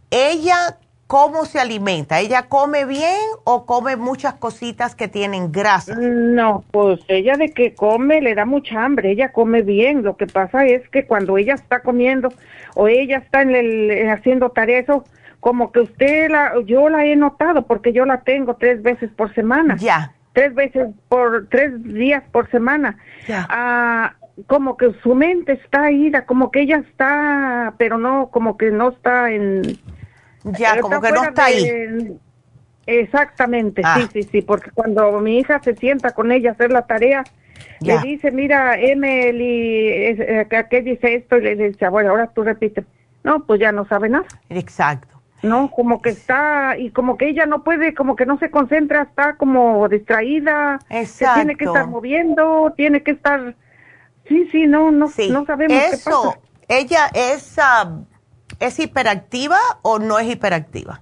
ella, ¿cómo se alimenta? ¿Ella come bien o come muchas cositas que tienen grasa? No, pues ella de que come le da mucha hambre, ella come bien. Lo que pasa es que cuando ella está comiendo o ella está en el, en haciendo tarea, eso como que usted la, yo la he notado porque yo la tengo tres veces por semana. Ya. Tres veces por, tres días por semana. Ah, como que su mente está ida, como que ella está, pero no, como que no está en... Ya, como que no está ahí. Exactamente, Ah. sí, sí, sí, porque cuando mi hija se sienta con ella a hacer la tarea, Ya. le dice, mira, Emily, eh, ¿qué dice esto? Y le dice, bueno, ahora tú repite. No, pues ya no sabe nada. Exacto. No, como que está, y como que ella no puede, como que no se concentra, está como distraída, se tiene que Exacto. estar moviendo, tiene que estar, sí, sí, no, no, no sabemos qué Eso, pasa. ¿ella es, ah, es hiperactiva o no es hiperactiva?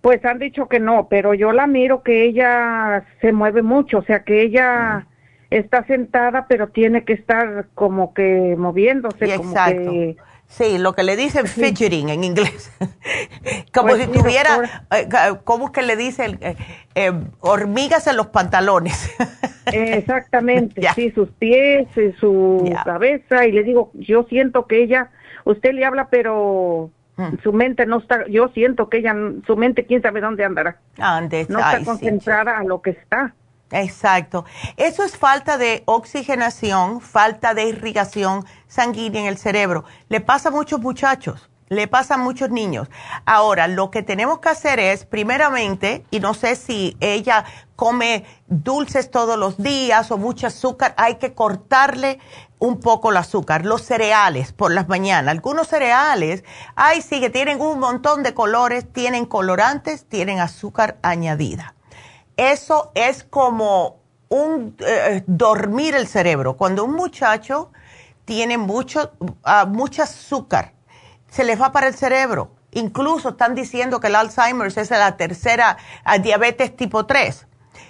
Pues han dicho que no, pero yo la miro que ella se mueve mucho, o sea que ella está sentada, pero tiene que estar como que moviéndose, Sí, como exacto. que Sí, lo que le dicen fidgeting en inglés. <laughs> como Pues si sí, tuviera, eh, ca- ¿cómo es que le dicen? Eh, eh, hormigas en los pantalones. <laughs> exactamente, sí, sus pies, su cabeza, y le digo, yo siento que ella, usted le habla, pero Mm. su mente no está, yo siento que ella, su mente, quién sabe dónde andará, no está sí, concentrada a lo que está. Exacto. Eso es falta de oxigenación, falta de irrigación sanguínea en el cerebro. Le pasa a muchos muchachos, le pasa a muchos niños. Ahora, lo que tenemos que hacer es, primeramente, y no sé si ella come dulces todos los días o mucho azúcar, hay que cortarle un poco el azúcar. Los cereales por las mañanas. Algunos cereales, ay, sí, que tienen un montón de colores, tienen colorantes, tienen azúcar añadida eso es como un eh, dormir el cerebro. Cuando un muchacho tiene mucho, ah, mucho azúcar, se les va para el cerebro. Incluso están diciendo que el Alzheimer es la tercera ah, diabetes tipo 3.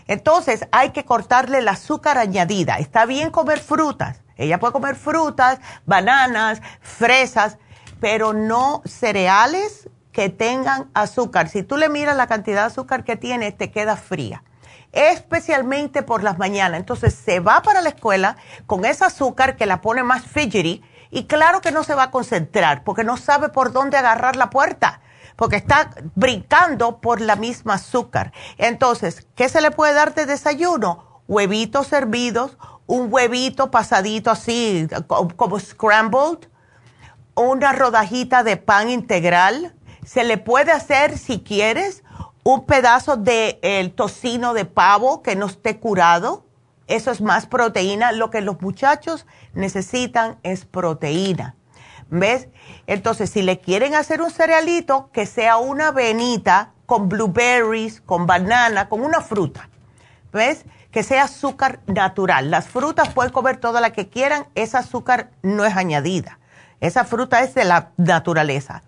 Entonces hay que cortarle el azúcar añadida. Está bien comer frutas. Ella puede comer frutas, bananas, fresas, pero no cereales que tengan azúcar. Si tú le miras la cantidad de azúcar que tiene, te queda fría. Especialmente por las mañanas. Entonces se va para la escuela con ese azúcar que la pone más fidgety y claro que no se va a concentrar porque no sabe por dónde agarrar la puerta porque está brincando por la misma azúcar. Entonces, ¿qué se le puede dar de desayuno? Huevitos hervidos, un huevito pasadito así co- como scrambled, una rodajita de pan integral. Se le puede hacer, si quieres, un pedazo de el tocino de pavo que no esté curado. Eso es más proteína. Lo que los muchachos necesitan es proteína. ¿Ves? Entonces, si le quieren hacer un cerealito, que sea una avenita con blueberries, con banana, con una fruta. ¿Ves? Que sea azúcar natural. Las frutas pueden comer toda la que quieran, esa azúcar no es añadida. Esa fruta es de la naturaleza.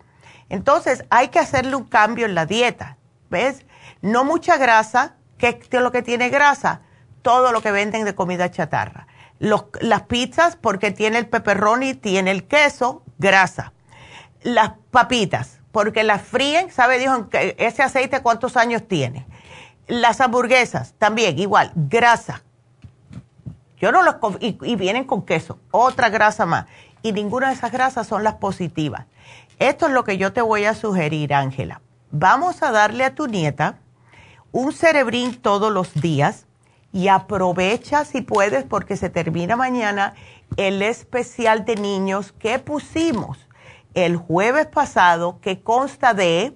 Entonces, hay que hacerle un cambio en la dieta. ¿Ves? No mucha grasa. ¿Qué es lo que tiene grasa? Todo lo que venden de comida chatarra. Las pizzas, porque tiene el pepperoni, tiene el queso, grasa. Las papitas, porque las fríen, ¿sabe? Dijo, ese aceite cuántos años tiene. Las hamburguesas, también igual, grasa. Yo no los y, y vienen con queso, otra grasa más. Y ninguna de esas grasas son las positivas. Esto es lo que yo te voy a sugerir, Ángela. Vamos a darle a tu nieta un cerebrín todos los días y aprovecha si puedes porque se termina mañana el especial de niños que pusimos el jueves pasado que consta de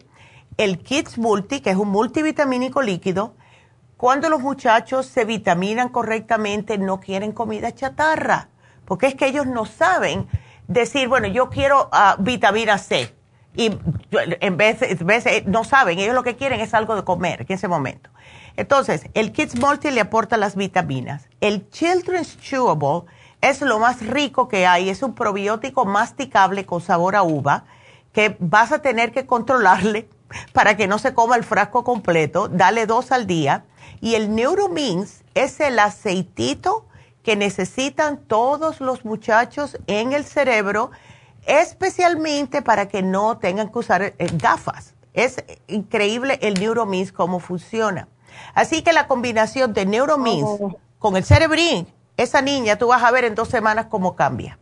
el Kids Multi, que es un multivitamínico líquido. Cuando los muchachos se vitaminan correctamente, no quieren comida chatarra, porque es que ellos no saben decir, bueno, yo quiero ah, vitamina C. Y en vez, vez no saben, ellos lo que quieren es algo de comer en ese momento. Entonces, el Kids Multi le aporta las vitaminas. El Children's Chewable es lo más rico que hay, es un probiótico masticable con sabor a uva que vas a tener que controlarle para que no se coma el frasco completo, dale dos al día. Y el Neuromins es el aceitito que necesitan todos los muchachos en el cerebro, especialmente para que no tengan que usar eh, gafas. Es increíble el Neuromins cómo funciona. Así que la combinación de Neuromins oh. con el Cerebrin, esa niña, tú vas a ver en dos semanas cómo cambia.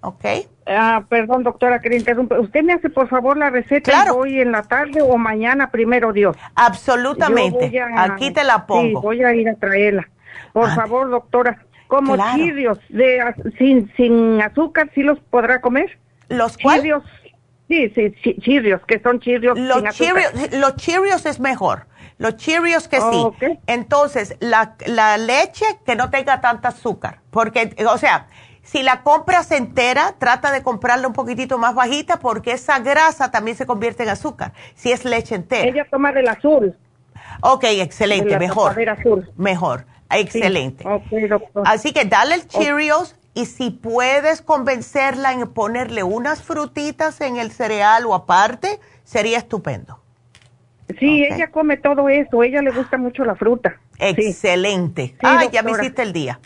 ¿Ok? Ah, perdón, doctora, que interrumpe. ¿Usted me hace, por favor, la receta hoy en la tarde o mañana, primero Dios? Absolutamente. Aquí te la pongo. Sí, voy a ir a traerla. Por favor, doctora. Como chirios de, sin, sin azúcar, ¿sí los podrá comer? ¿Los chirios? Sí, sí, chirios, que son chirios los sin Los chirios es mejor. Los Cheerios que sí. Entonces, la, la leche que no tenga tanta azúcar. Porque, o sea, si la compras entera, trata de comprarla un poquitito más bajita porque esa grasa también se convierte en azúcar. Si es leche entera. Ella toma del azul. Ok, excelente, mejor. Azul. Mejor, excelente. Así que dale el Cheerios y si puedes convencerla en ponerle unas frutitas en el cereal o aparte, sería estupendo. Sí, ella come todo eso, ella le gusta mucho la fruta. Excelente. Ay, ya me hiciste el día.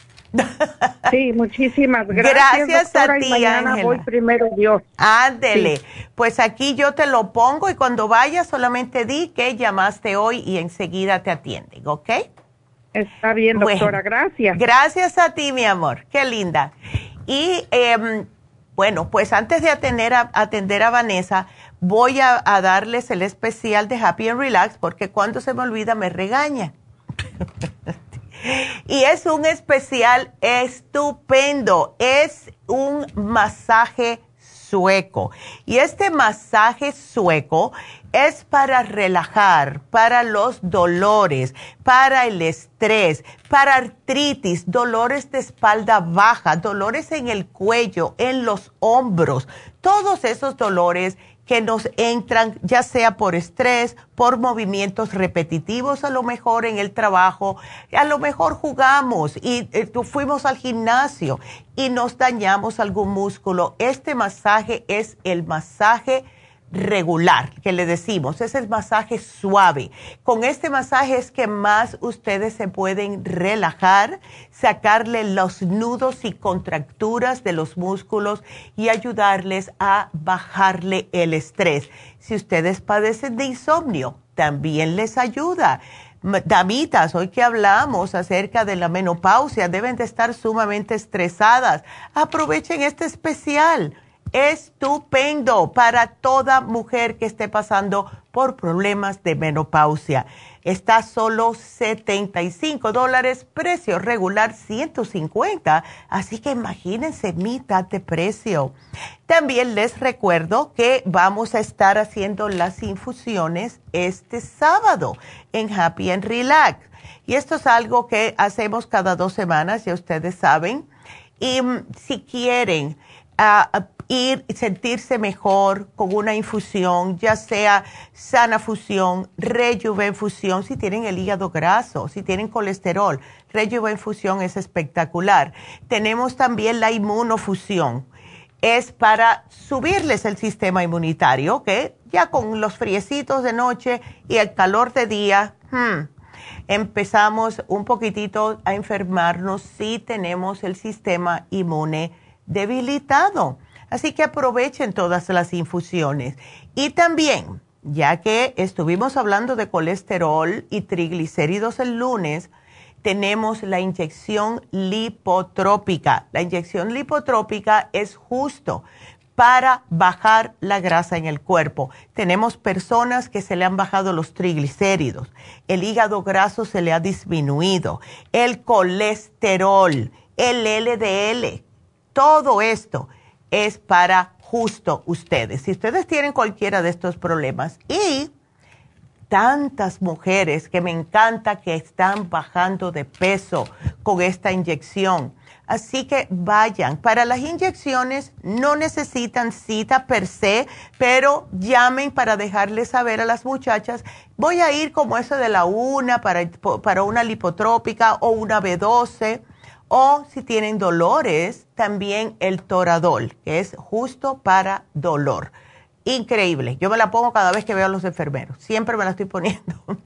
Sí, muchísimas <laughs> gracias. Gracias a ti, mañana voy primero Dios. Ándele. Pues aquí yo te lo pongo y cuando vayas solamente di que llamaste hoy y enseguida te atienden, ¿ok? Está bien, doctora, gracias. Gracias a ti, mi amor. Qué linda. Y em, bueno, pues antes de atender a, atender a Vanessa, voy a, darles el especial de Happy and Relax porque cuando se me olvida me regaña. <laughs> y es un especial estupendo. Es un masaje sueco. Y este masaje sueco es para relajar, para los dolores, para el estrés, para artritis, dolores de espalda baja, dolores en el cuello, en los hombros, todos esos dolores que nos entran ya sea por estrés, por movimientos repetitivos, a lo mejor en el trabajo, a lo mejor jugamos y eh, fuimos al gimnasio y nos dañamos algún músculo. Este masaje es el masaje regular que le decimos, es el masaje suave. Con este masaje es que más ustedes se pueden relajar, sacarle los nudos y contracturas de los músculos y ayudarles a bajarle el estrés. Si ustedes padecen de insomnio, también les ayuda. Damitas, hoy que hablamos acerca de la menopausia, deben de estar sumamente estresadas. Aprovechen este especial estupendo para toda mujer que esté pasando por problemas de menopausia. Está solo 75 dólares, precio regular 150, así que imagínense mitad de precio. También les recuerdo que vamos a estar haciendo las infusiones este sábado en Happy and Relax. Y esto es algo que hacemos cada dos semanas, ya ustedes saben. Y mm, si quieren ir y sentirse mejor con una infusión, ya sea sana fusión, rejuvenfusión, si tienen el hígado graso, si tienen colesterol, rejuvenfusión es espectacular. Tenemos también la inmunofusión, es para subirles el sistema inmunitario, que ya con los friecitos de noche y el calor de día, hmm, empezamos un poquitito a enfermarnos si tenemos el sistema inmune debilitado. Así que aprovechen todas las infusiones. Y también, ya que estuvimos hablando de colesterol y triglicéridos el lunes, tenemos la inyección lipotrópica. La inyección lipotrópica es justo para bajar la grasa en el cuerpo. Tenemos personas que se le han bajado los triglicéridos, el hígado graso se le ha disminuido, el colesterol, el LDL, todo esto es para justo ustedes. Si ustedes tienen cualquiera de estos problemas y tantas mujeres que me encanta que están bajando de peso con esta inyección. Así que vayan. Para las inyecciones no necesitan cita per se, pero llamen para dejarles saber a las muchachas. Voy a ir como eso de la una para, para una lipotrópica o una B12. O si tienen dolores, también el toradol, que es justo para dolor increíble. Yo me la pongo cada vez que veo a los enfermeros. Siempre me la estoy poniendo. <laughs>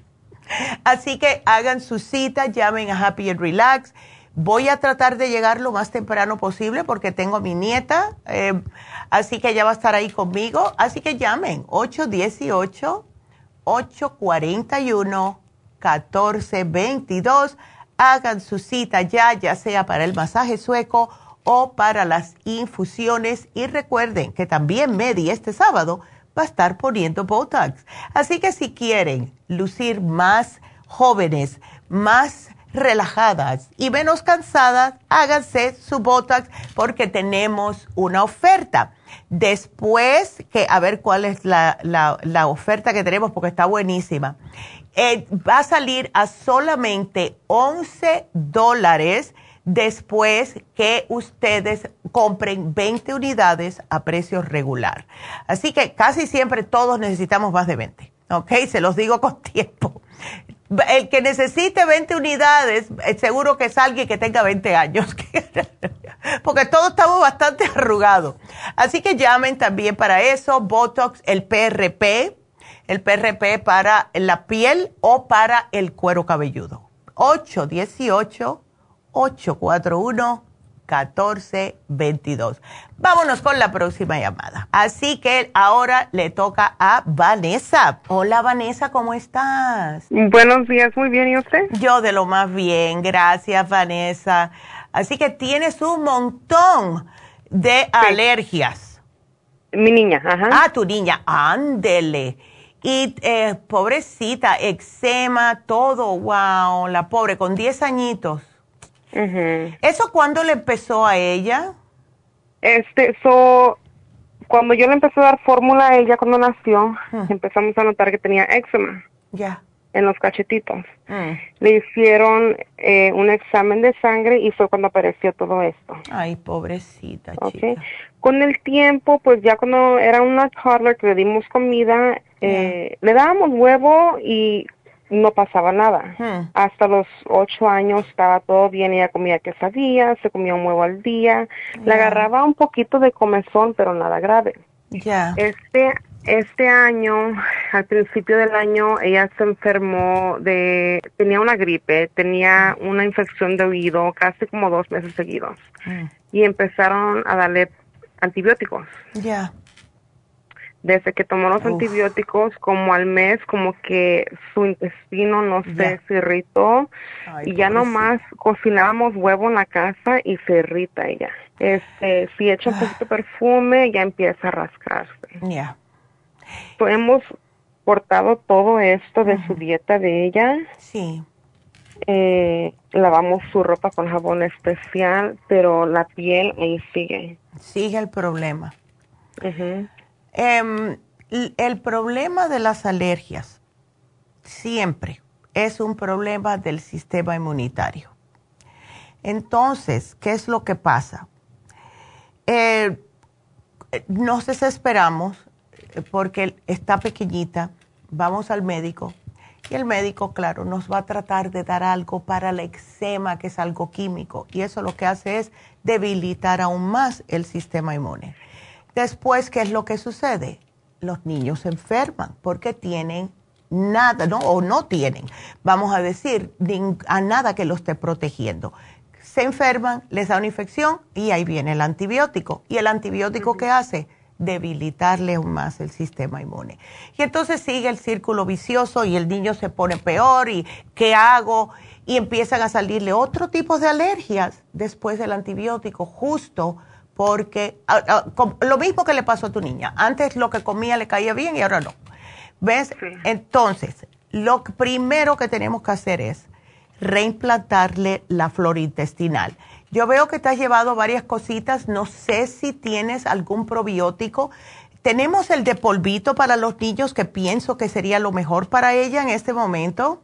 Así que hagan su cita, llamen a Happy and Relax. Voy a tratar de llegar lo más temprano posible porque tengo a mi nieta, eh, así que ella va a estar ahí conmigo. Así que llamen 818-841-1422. Hagan su cita ya, ya sea para el masaje sueco o para las infusiones. Y recuerden que también Medi este sábado va a estar poniendo Botox. Así que si quieren lucir más jóvenes, más relajadas y menos cansadas, háganse su Botox porque tenemos una oferta. Después, que a ver cuál es la, la, oferta que tenemos porque está buenísima. Eh, va a salir a solamente 11 dólares después que ustedes compren 20 unidades a precio regular. Así que casi siempre todos necesitamos más de 20, ¿ok? Se los digo con <laughs> tiempo. El que necesite 20 unidades, eh, seguro que es alguien que tenga 20 años, <laughs> porque todos estamos bastante arrugados. Así que llamen también para eso, Botox, el PRP, el PRP para la piel o para el cuero cabelludo. 818 841-1422. Vámonos con la próxima llamada. Así que ahora le toca a Vanessa. Hola Vanessa, ¿cómo estás? Buenos días, muy bien, ¿y usted? Yo de lo más bien, gracias Vanessa. Así que tienes un montón de alergias. Mi niña, ajá. Ah, tu niña, ándele. Y eh, pobrecita, eczema, todo, wow, la pobre, con 10 añitos. ¿Eso cuándo le empezó a ella? Este, so, cuando yo le empecé a dar fórmula a ella cuando nació, empezamos a notar que tenía eczema. Ya. En los cachetitos. Mm. Le hicieron eh, un examen de sangre y fue cuando apareció todo esto. Ay, pobrecita. Okay. Con el tiempo, pues ya cuando era una toddler que le dimos comida, eh, le dábamos huevo y no pasaba nada. Hasta los ocho años estaba todo bien, ella comía quesadillas, se comía un huevo al día, le agarraba un poquito de comezón, pero nada grave. Ya. Este, este año, al principio del año, ella se enfermó de, tenía una gripe, tenía una infección de oído casi como dos meses seguidos. Mm. Y empezaron a darle antibióticos. Ya desde que tomó los antibióticos, como al mes, como que su intestino no se, irritó y ya nomás cocinábamos huevo en la casa y se irrita ella. Este, si echa un poquito de perfume, ya empieza a rascarse. Ya. hemos cortado todo esto de su dieta de ella. Sí. Eh, lavamos su ropa con jabón especial, pero la piel ahí sigue. Sigue el problema. Em, el problema de las alergias siempre es un problema del sistema inmunitario. Entonces, ¿qué es lo que pasa? Eh, nos desesperamos porque está pequeñita, vamos al médico y el médico, claro, nos va a tratar de dar algo para el eczema, que es algo químico, y eso lo que hace es debilitar aún más el sistema inmune. Después, ¿qué es lo que sucede? Los niños se enferman porque tienen nada, ¿no? O no tienen, vamos a decir, a nada que lo esté protegiendo. Se enferman, les da una infección y ahí viene el antibiótico. ¿Y el antibiótico qué hace? debilitarle aún más el sistema inmune. Y entonces sigue el círculo vicioso y el niño se pone peor y ¿qué hago? Y empiezan a salirle otro tipo de alergias después del antibiótico, justo porque ah, ah, lo mismo que le pasó a tu niña. Antes lo que comía le caía bien y ahora no. ¿Ves? Entonces, lo primero que tenemos que hacer es reimplantarle la flora intestinal. Yo veo que te has llevado varias cositas, no sé si tienes algún probiótico. Tenemos el de polvito para los niños que pienso que sería lo mejor para ella en este momento.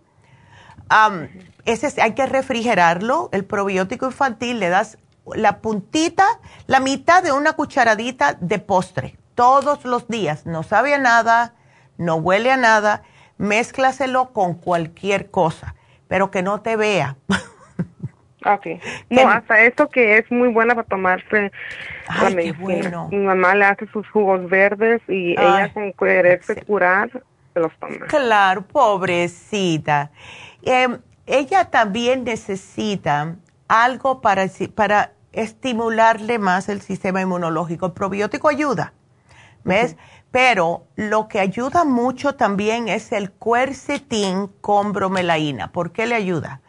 ese hay que refrigerarlo, el probiótico infantil, le das la puntita, la mitad de una cucharadita de postre todos los días. No sabe a nada, no huele a nada, mézclaselo con cualquier cosa, pero que no te vea. Ok. <laughs> No, hasta eso que es muy buena para tomarse la medicina. Mi mamá le hace sus jugos verdes y ella con quererse curar se los toma. Claro, pobrecita. Em, ella también necesita algo para, para estimularle más el sistema inmunológico. El probiótico ayuda, ¿ves? Pero lo que ayuda mucho también es el cuercetín con bromelaína. ¿Por qué le ayuda?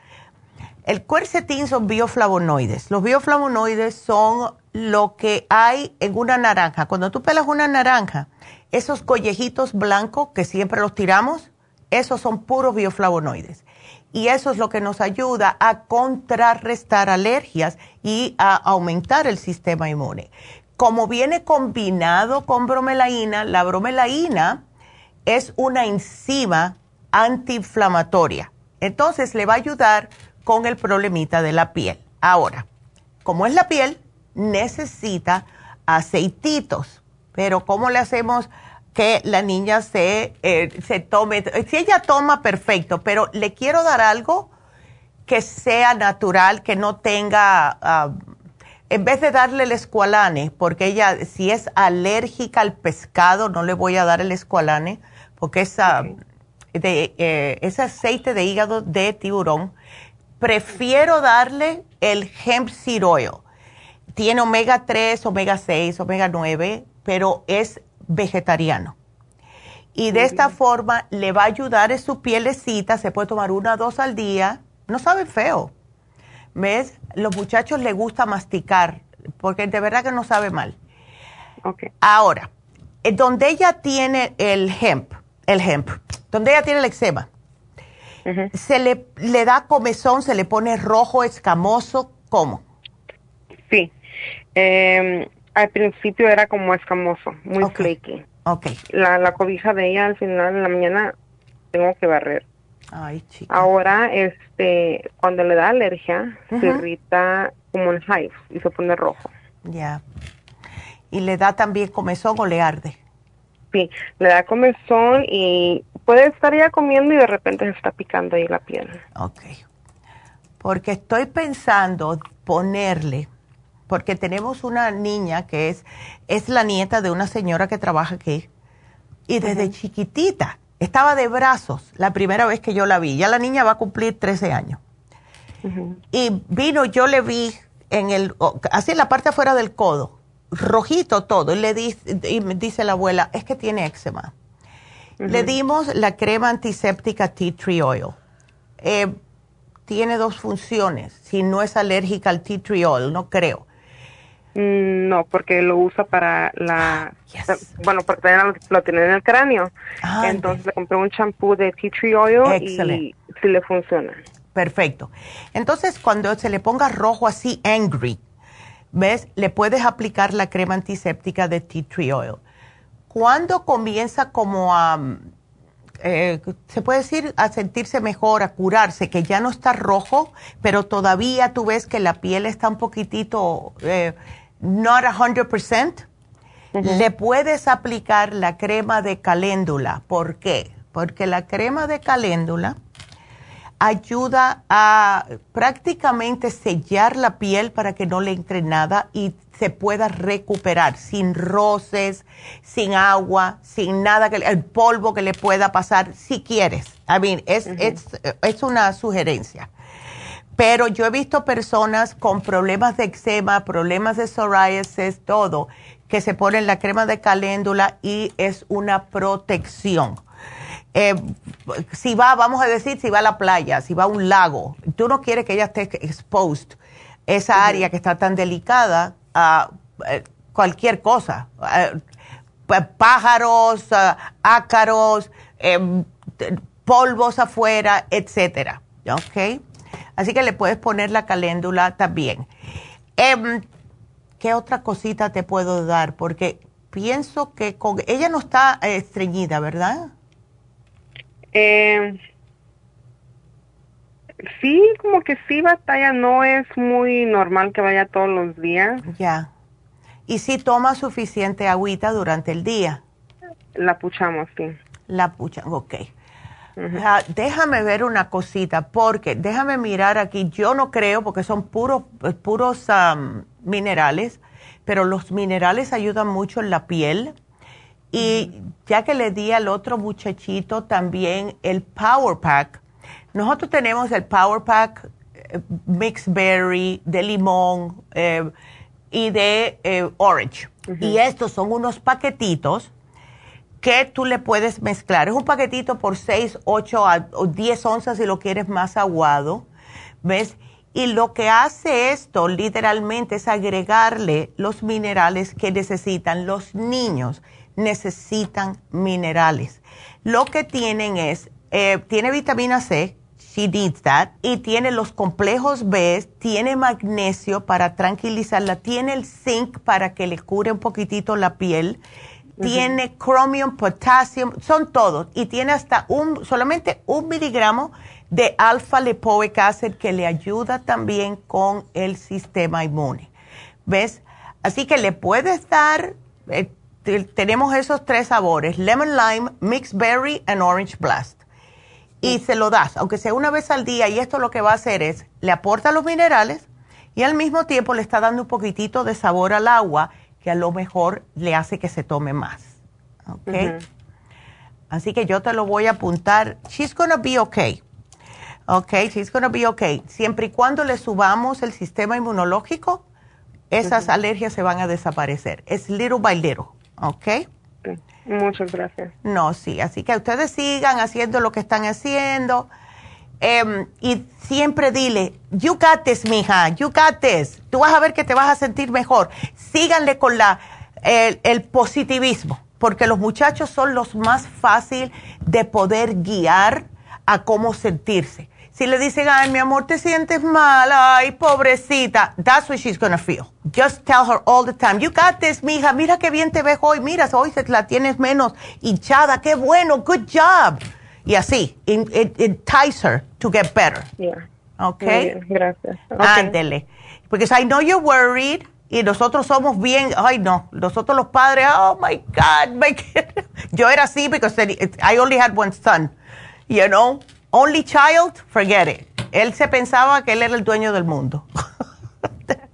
El cuercetín son bioflavonoides. Los bioflavonoides son lo que hay en una naranja. Cuando tú pelas una naranja, esos collejitos blancos que siempre los tiramos, esos son puros bioflavonoides. Y eso es lo que nos ayuda a contrarrestar alergias y a aumentar el sistema inmune. Como viene combinado con bromelaína, la bromelaína es una enzima antiinflamatoria. Entonces le va a ayudar con el problemita de la piel. Ahora, como es la piel, necesita aceititos, pero ¿cómo le hacemos que la niña se, eh, se tome? Si ella toma, perfecto, pero le quiero dar algo que sea natural, que no tenga, ah, en vez de darle el escualane, porque ella si es alérgica al pescado, no le voy a dar el escualane, porque esa, de, eh, ese aceite de hígado de tiburón prefiero darle el hemp seed oil. Tiene omega 3, omega 6, omega 9, pero es vegetariano. Y de esta forma le va a ayudar en su pielecita, se puede tomar una o dos al día, no sabe feo. ¿Ves? Los muchachos les gusta masticar, porque de verdad que no sabe mal. Okay. Ahora, eh, donde ella tiene el hemp, el hemp, donde ella tiene el eczema, ¿Se le, le da comezón, se le pone rojo, escamoso? ¿Cómo? Sí. Em, al principio era como escamoso, muy flaky. Okay. La, la cobija de ella al final de la mañana tengo que barrer. Ay, chica. Ahora, este, cuando le da alergia, se irrita como en hive y se pone rojo. Ya. ¿Y le da también comezón o le arde? Sí, le da comezón y puede estar ya comiendo y de repente se está picando ahí la piel. Ok. Porque estoy pensando ponerle, porque tenemos una niña que es, es la nieta de una señora que trabaja aquí, y desde chiquitita estaba de brazos la primera vez que yo la vi. Ya la niña va a cumplir 13 años. Y vino, yo le vi en el, así en la parte afuera del codo, rojito todo, y le dice, y me dice la abuela, es que tiene eczema. Le dimos la crema antiséptica Tea Tree Oil. Eh, tiene dos funciones. Si no es alérgica al tea tree oil, no creo. Mm, no, porque lo usa para la... Ah, bueno, porque lo, tiene en el cráneo. Ah, Entonces le compré un champú de tea tree oil y sí le funciona. Perfecto. Entonces, cuando se le ponga rojo así, angry, ¿ves? Le puedes aplicar la crema antiséptica de tea tree oil cuando comienza como a, eh, se puede decir, a sentirse mejor, a curarse, que ya no está rojo, pero todavía tú ves que la piel está un poquitito, eh, not 100%, le puedes aplicar la crema de caléndula. ¿Por qué? Porque la crema de caléndula ayuda a prácticamente sellar la piel para que no le entre nada y se pueda recuperar sin roces, sin agua, sin nada, que el polvo que le pueda pasar, si quieres. I mean, es, es, es una sugerencia. Pero yo he visto personas con problemas de eczema, problemas de psoriasis, todo, que se ponen la crema de caléndula y es una protección. Eh, si va, vamos a decir, si va a la playa, si va a un lago, tú no quieres que ella esté exposed, esa área que está tan delicada a eh, cualquier cosa, pájaros, ácaros, polvos afuera, etcétera. ¿Ok? Así que le puedes poner la caléndula también. Em, ¿Qué otra cosita te puedo dar? Porque pienso que con ella no está estreñida, ¿verdad? Eh, sí, como que sí batalla, no es muy normal que vaya todos los días. Ya. ¿Y si toma suficiente agüita durante el día? La puchamos, sí. La puchamos, ok. Ah, déjame ver una cosita, porque déjame mirar aquí. Yo no creo, porque son puros, puros minerales, pero los minerales ayudan mucho en la piel y ya que le di al otro muchachito también el Power Pack, nosotros tenemos el Power Pack eh, Mixed Berry, de limón eh, y de eh, orange. Y estos son unos paquetitos que tú le puedes mezclar. Es un paquetito por 6, 8 o 10 onzas si lo quieres más aguado. ¿Ves? Y lo que hace esto literalmente es agregarle los minerales que necesitan los niños necesitan minerales. Lo que tienen es, eh, tiene vitamina C, she needs that, y tiene los complejos B, tiene magnesio para tranquilizarla, tiene el zinc para que le cure un poquitito la piel, tiene chromium, potassium, son todos, y tiene hasta un, solamente un miligramo de alfa lipoic acid que le ayuda también con el sistema inmune. ¿Ves? Así que le puedes dar eh, tenemos esos tres sabores, lemon lime, mixed berry and orange blast. Y se lo das, aunque sea una vez al día, y esto lo que va a hacer es, le aporta los minerales y al mismo tiempo le está dando un poquitito de sabor al agua que a lo mejor le hace que se tome más. ¿Ok? Así que yo te lo voy a apuntar. She's gonna be okay. Ok, she's gonna be okay. Siempre y cuando le subamos el sistema inmunológico, esas alergias se van a desaparecer. Es little by little. ¿Ok? Muchas gracias. No, sí, así que ustedes sigan haciendo lo que están haciendo. Em, y siempre dile, you got this, mija, you got this. Tú vas a ver que te vas a sentir mejor. Síganle con la, el, positivismo, porque los muchachos son los más fácil de poder guiar a cómo sentirse. Si le dicen, ay, mi amor, te sientes mal, ay, pobrecita, that's what she's gonna feel. Just tell her all the time, you got this, mija, mira qué bien te ves hoy, mira, hoy la tienes menos hinchada, qué bueno, good job. Y así, it, entice her to get better. Yeah. Okay? gracias. Ándele. Porque I know you're worried y nosotros somos bien, ay no, nosotros los padres, oh my God, my God. <laughs> yo era así because I only had one son, you know. Only child, forget it. Él se pensaba que él era el dueño del mundo. <laughs>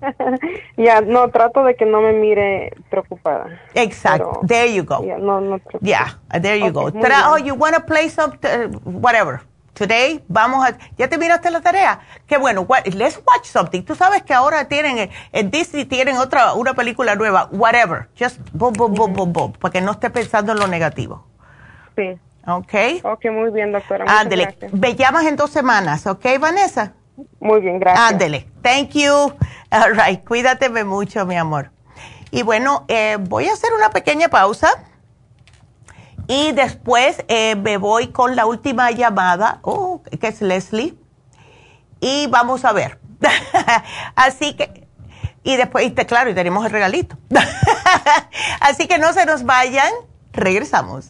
<laughs> Ya, no, trato de que no me mire preocupada. Exacto. there you go. Yeah, no, no yeah, there you go. oh, you want to play some, uh, whatever. Today, vamos a, ¿ya te miraste la tarea? Qué bueno, let's watch something. Tú sabes que ahora tienen, en Disney tienen otra, una película nueva, whatever. Just boom, boom, boom, boom, boom, para que no esté pensando en lo negativo. Sí. ¿Ok? Ok, muy bien, doctora. Ándele. Me llamas en dos semanas, ¿ok, Vanessa? Muy bien, gracias. Ándele. Thank you. All right. Cuídateme mucho, mi amor. Y bueno, eh, voy a hacer una pequeña pausa. Y después eh, me voy con la última llamada, oh, que es Leslie. Y vamos a ver. <laughs> Así que, y después, y claro, y tenemos el regalito. <laughs> Así que no se nos vayan. Regresamos.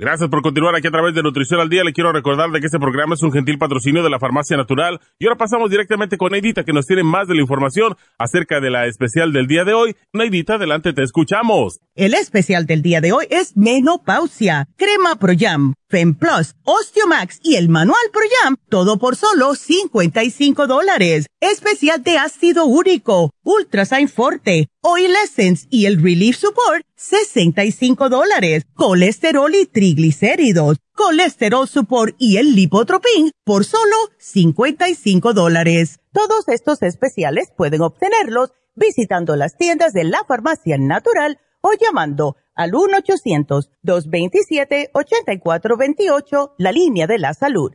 Gracias por continuar aquí a través de Nutrición al Día. Le quiero recordar de que este programa es un gentil patrocinio de la Farmacia Natural. Y ahora pasamos directamente con Neidita, que nos tiene más de la información acerca de la especial del día de hoy. Neidita, adelante, te escuchamos. El especial del día de hoy es menopausia, crema Pro Jam, Fem Plus, Osteomax y el manual Pro Jam, todo por solo 55 dólares. Especial de ácido úrico, Ultrasign Forte, Oil Essence y el Relief Support, 65 dólares. Colesterol y triglicéridos, Colesterol Support y el Lipotropin por solo 55 dólares. Todos estos especiales pueden obtenerlos visitando las tiendas de la farmacia natural o llamando al 1-800-227-8428, la línea de la salud.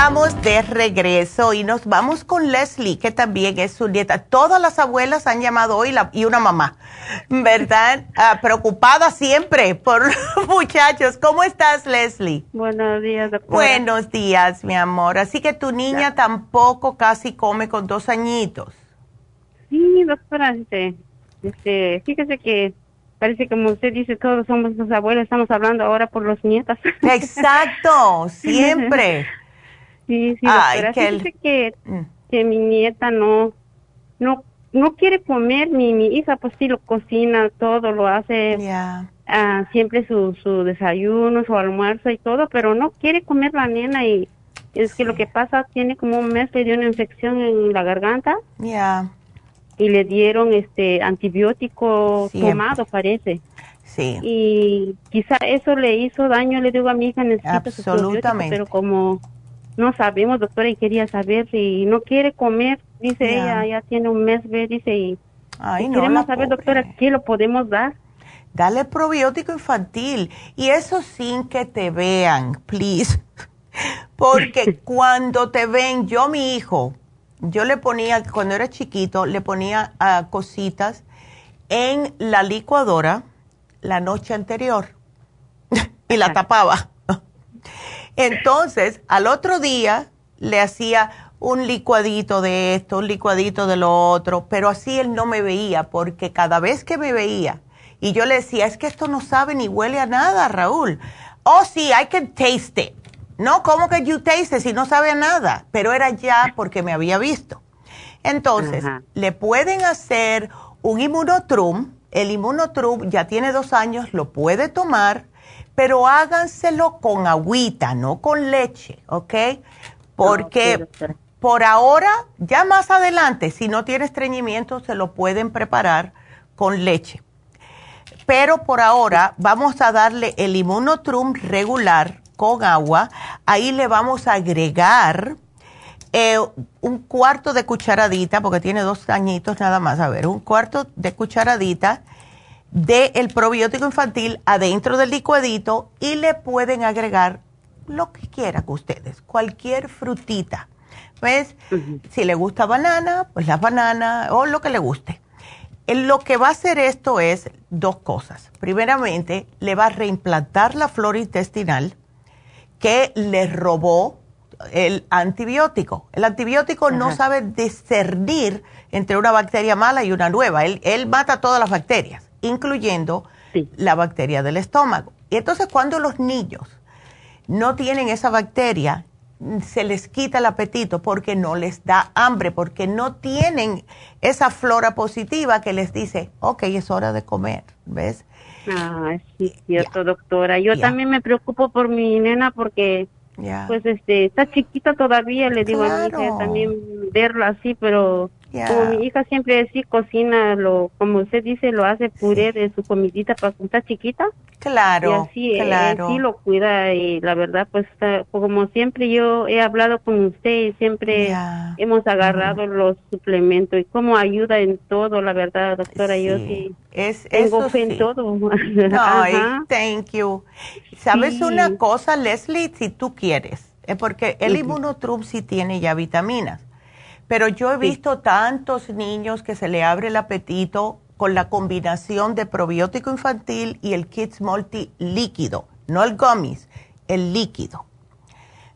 Estamos de regreso y nos vamos con Leslie, que también es su nieta. Todas las abuelas han llamado hoy y una mamá, ¿verdad? Ah, preocupada siempre por <laughs> muchachos. ¿Cómo estás, Leslie? Buenos días, doctora. Buenos días, mi amor. Así que tu niña tampoco casi come con dos añitos. Sí, doctora, este, este, fíjese que parece como usted dice, todos somos los abuelos, estamos hablando ahora por los nietos. <laughs> Exacto, siempre. <laughs> Sí, sí, doctora. que, mm. que mi nieta no, no, no quiere comer, mi, mi hija pues sí lo cocina, todo lo hace, ah, siempre su, su desayuno, su almuerzo y todo, pero no quiere comer la nena y es que lo que pasa, tiene como un mes, le dio una infección en la garganta. Ya. Y le dieron este antibiótico tomado, parece. Sí. Y quizá eso le hizo daño, le digo a mi hija, necesita Absolutamente. pero como no sabemos, doctora, y quería saber si no quiere comer, dice ella, ya tiene un mes, ve, dice, y, queremos saber, doctora, ¿qué lo podemos dar? Dale probiótico infantil y eso sin que te vean, please. <laughs> Porque <laughs> cuando te ven, yo mi hijo, yo le ponía, cuando era chiquito, le ponía uh, cositas en la licuadora la noche anterior <laughs> y la tapaba. Entonces, al otro día le hacía un licuadito de esto, un licuadito de lo otro, pero así él no me veía, porque cada vez que me veía, y yo le decía, es que esto no sabe ni huele a nada, Raúl. Oh, sí, I can taste it. No, ¿cómo que you taste it si no sabe a nada? Pero era ya porque me había visto. Entonces, le pueden hacer un inmunotrum. El inmunotrum ya tiene dos años, lo puede tomar pero háganselo con agüita, no con leche, ¿ok? Porque por ahora, ya más adelante, si no tiene estreñimiento, se lo pueden preparar con leche. Pero por ahora vamos a darle el inmunotrum regular con agua. Ahí le vamos a agregar eh, un cuarto de cucharadita, porque tiene dos añitos nada más, a ver, un cuarto de cucharadita del probiótico infantil adentro del licuadito y le pueden agregar lo que quieran ustedes, cualquier frutita. ¿Ves? Si le gusta banana, pues la banana o lo que le guste. Lo que va a hacer esto es dos cosas. Primeramente, le va a reimplantar la flora intestinal que le robó el antibiótico. El antibiótico no sabe discernir entre una bacteria mala y una nueva. Él, él mata todas las bacterias incluyendo la bacteria del estómago. Y entonces cuando los niños no tienen esa bacteria, se les quita el apetito porque no les da hambre, porque no tienen esa flora positiva que les dice, ok, es hora de comer, ¿ves? Ah, sí, cierto, doctora. Yo también me preocupo por mi nena porque, pues, este, está chiquita todavía, le digo a mi hija también verla así, pero como mi hija siempre sí cocina, lo, como usted dice, lo hace puré de su comidita para cuando está chiquita. Claro, y así, eh, claro. sí lo cuida y la verdad, pues, como siempre yo he hablado con usted y siempre hemos agarrado los suplementos y cómo ayuda en todo, la verdad, doctora, yo sí es, tengo fe en sí. todo. <laughs> Ay, Ajá. thank you. ¿Sabes Sí. una cosa, Leslie? Si tú quieres, es porque el Ujú. Immunotrum sí tiene ya vitaminas. Pero yo he visto tantos niños que se le abre el apetito con la combinación de probiótico infantil y el Kids Multi líquido, no el gummies, el líquido.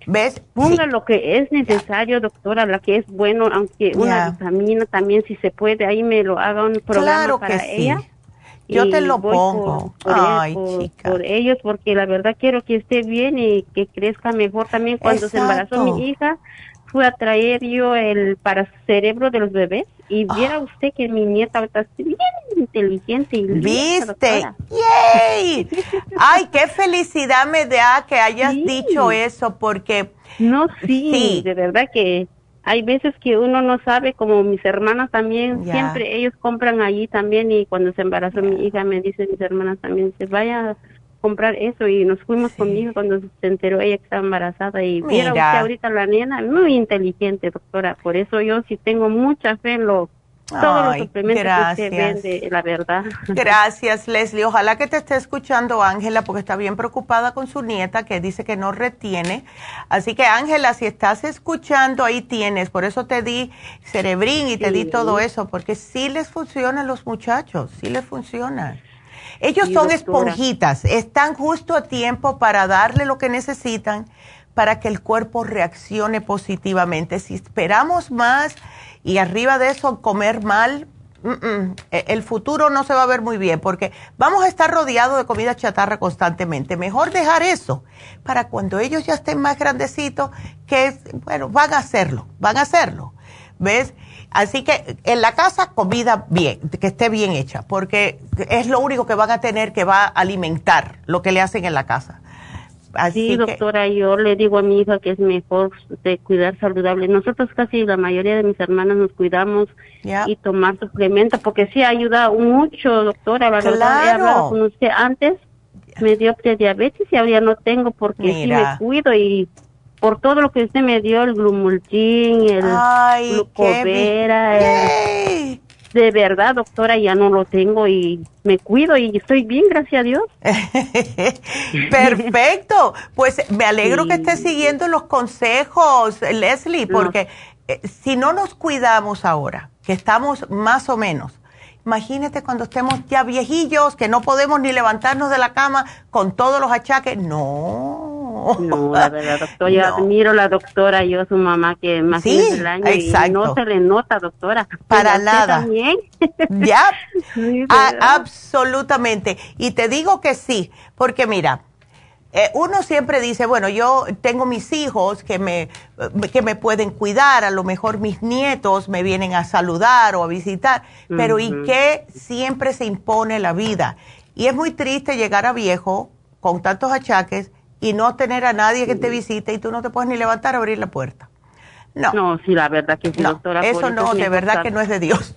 ¿Ves? Ponga lo que es necesario, doctora, la que es bueno, aunque una vitamina también, si se puede, ahí me lo haga un programa Claro para que sí. ella. Yo te lo pongo. Por, por Ay, por- chica. por ellos, porque la verdad quiero que esté bien y que crezca mejor también. Cuando se embarazó mi hija, fui a traer yo el para cerebro de los bebés y Ah. viera usted que mi nieta está bien inteligente y ¿Viste? ¡Yay! <laughs> Ay, qué felicidad me da que hayas dicho eso, porque... No, sí, de verdad que hay veces que uno no sabe, como mis hermanas también, siempre ellos compran allí también y cuando se embarazó mi hija me dicen mis hermanas también, se vaya comprar eso y nos fuimos con mi hija cuando se enteró ella que estaba embarazada y Mira. usted ahorita la nena, muy inteligente doctora, por eso yo sí tengo mucha fe en lo, todos Ay, los suplementos que usted vende, la verdad. Gracias, Leslie. Ojalá que te esté escuchando Ángela, porque está bien preocupada con su nieta, que dice que no retiene. Así que, Ángela, si estás escuchando, ahí tienes. Por eso te di cerebrín y te di todo eso, porque sí les funciona a los muchachos, sí les funciona. Ellos son doctora. esponjitas, están justo a tiempo para darle lo que necesitan para que el cuerpo reaccione positivamente. Si esperamos más y arriba de eso comer mal, mm, mm, e- el futuro no se va a ver muy bien porque vamos a estar rodeados de comida chatarra constantemente. Mejor dejar eso para cuando ellos ya estén más grandecitos, que, bueno, van a hacerlo, van a hacerlo. ¿Ves? Así que en la casa comida bien, que esté bien hecha, porque es lo único que van a tener que va a alimentar lo que le hacen en la casa. Así Sí, que- doctora, yo le digo a mi hija que es mejor de cuidar saludable. Nosotros casi la mayoría de mis hermanas nos cuidamos y tomar suplementos porque sí ayuda mucho, doctora. La verdad, he Claro. hablado con usted antes, me dio prediabetes y ahora ya no tengo porque Mira. sí me cuido y por todo lo que usted me dio, el glumulgin, el Ay, glucovera, qué el- de verdad, doctora, ya no lo tengo y me cuido y estoy bien, gracias a Dios. <laughs> Perfecto. Pues me alegro que estés siguiendo los consejos, Leslie, No. porque eh, si no nos cuidamos ahora, que estamos más o menos, imagínate cuando estemos ya viejillos, que no podemos ni levantarnos de la cama con todos los achaques. No. No, <laughs> la verdad, doctora, yo No. admiro a la doctora, yo su mamá que más Sí, del año y no se le nota, doctora. Para nada. También. Ya, <laughs> Sí, a- ¿verdad? absolutamente. Y te digo que sí, porque mira, eh, uno siempre dice, bueno, yo tengo mis hijos que me, eh, que me pueden cuidar, a lo mejor mis nietos me vienen a saludar o a visitar, pero ¿y qué siempre se impone la vida? Y es muy triste llegar a viejo con tantos achaques y no tener a nadie que te visite y tú no te puedes ni levantar a abrir la puerta. No. No, sí, la verdad que sí, No, doctora. eso no, es de verdad que no es de Dios.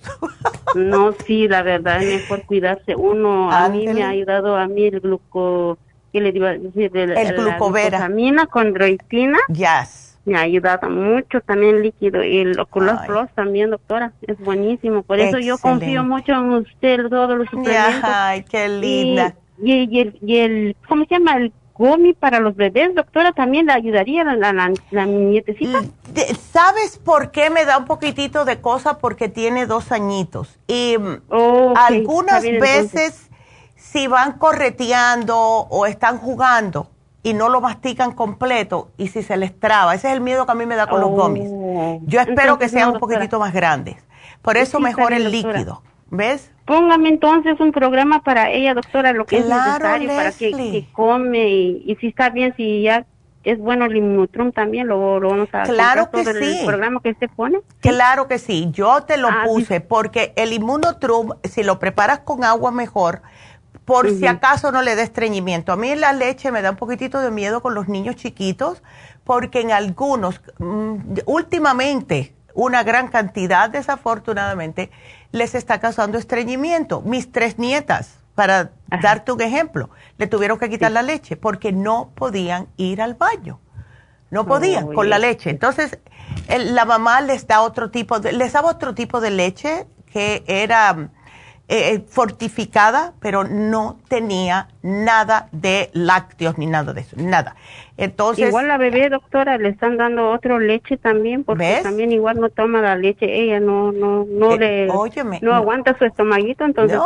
No, <laughs> sí, la verdad es mejor cuidarse uno. A mí me ha ayudado a mí el gluco, ¿qué le decir? El, El glucovera. La con droitina. Yes. Me ha ayudado mucho también líquido. Y el Ocular Plus también, doctora. Es buenísimo. Por eso yo confío mucho en usted, todos los suplementos. Ay, qué linda. Y, y, y el, y el, ¿cómo se llama? El gomi para los bebés, doctora, también le ayudaría a la, la, la nietecita. De- ¿Sabes por qué me da un poquitito de cosa? Porque tiene dos añitos. Y mm, Oh, algunas bien, veces, si van correteando o están jugando y no lo mastican completo y si se les traba, ese es el miedo que a mí me da con los Oh. gomis. Yo espero que sean no, un poquitito más grandes. Por eso Sí, mejor bien, el doctora. ¿Ves? Póngame entonces un programa para ella, doctora, lo que Claro, es necesario para que, come y, y si está bien, si ya es bueno el Immunotrum también, lo, lo vamos a claro que sí. el programa que se pone. Claro que sí, yo te lo ah, puse porque el Immunotrum, si lo preparas con agua mejor, por si acaso no le da estreñimiento. A mí la leche me da un poquitito de miedo con los niños chiquitos porque en algunos, mm, últimamente, una gran cantidad, desafortunadamente, les está causando estreñimiento. Mis tres nietas, para darte un ejemplo, le tuvieron que quitar la leche porque no podían ir al baño. No podían con la leche. Entonces, la mamá les da otro tipo de, les daba otro tipo de leche que era eh, eh, fortificada, pero no tenía nada de lácteos ni nada de eso, nada. Entonces, igual la bebé, doctora, le están dando otro leche también, porque también igual no toma la leche, ella no no no eh, le no, aguanta su estomaguito, entonces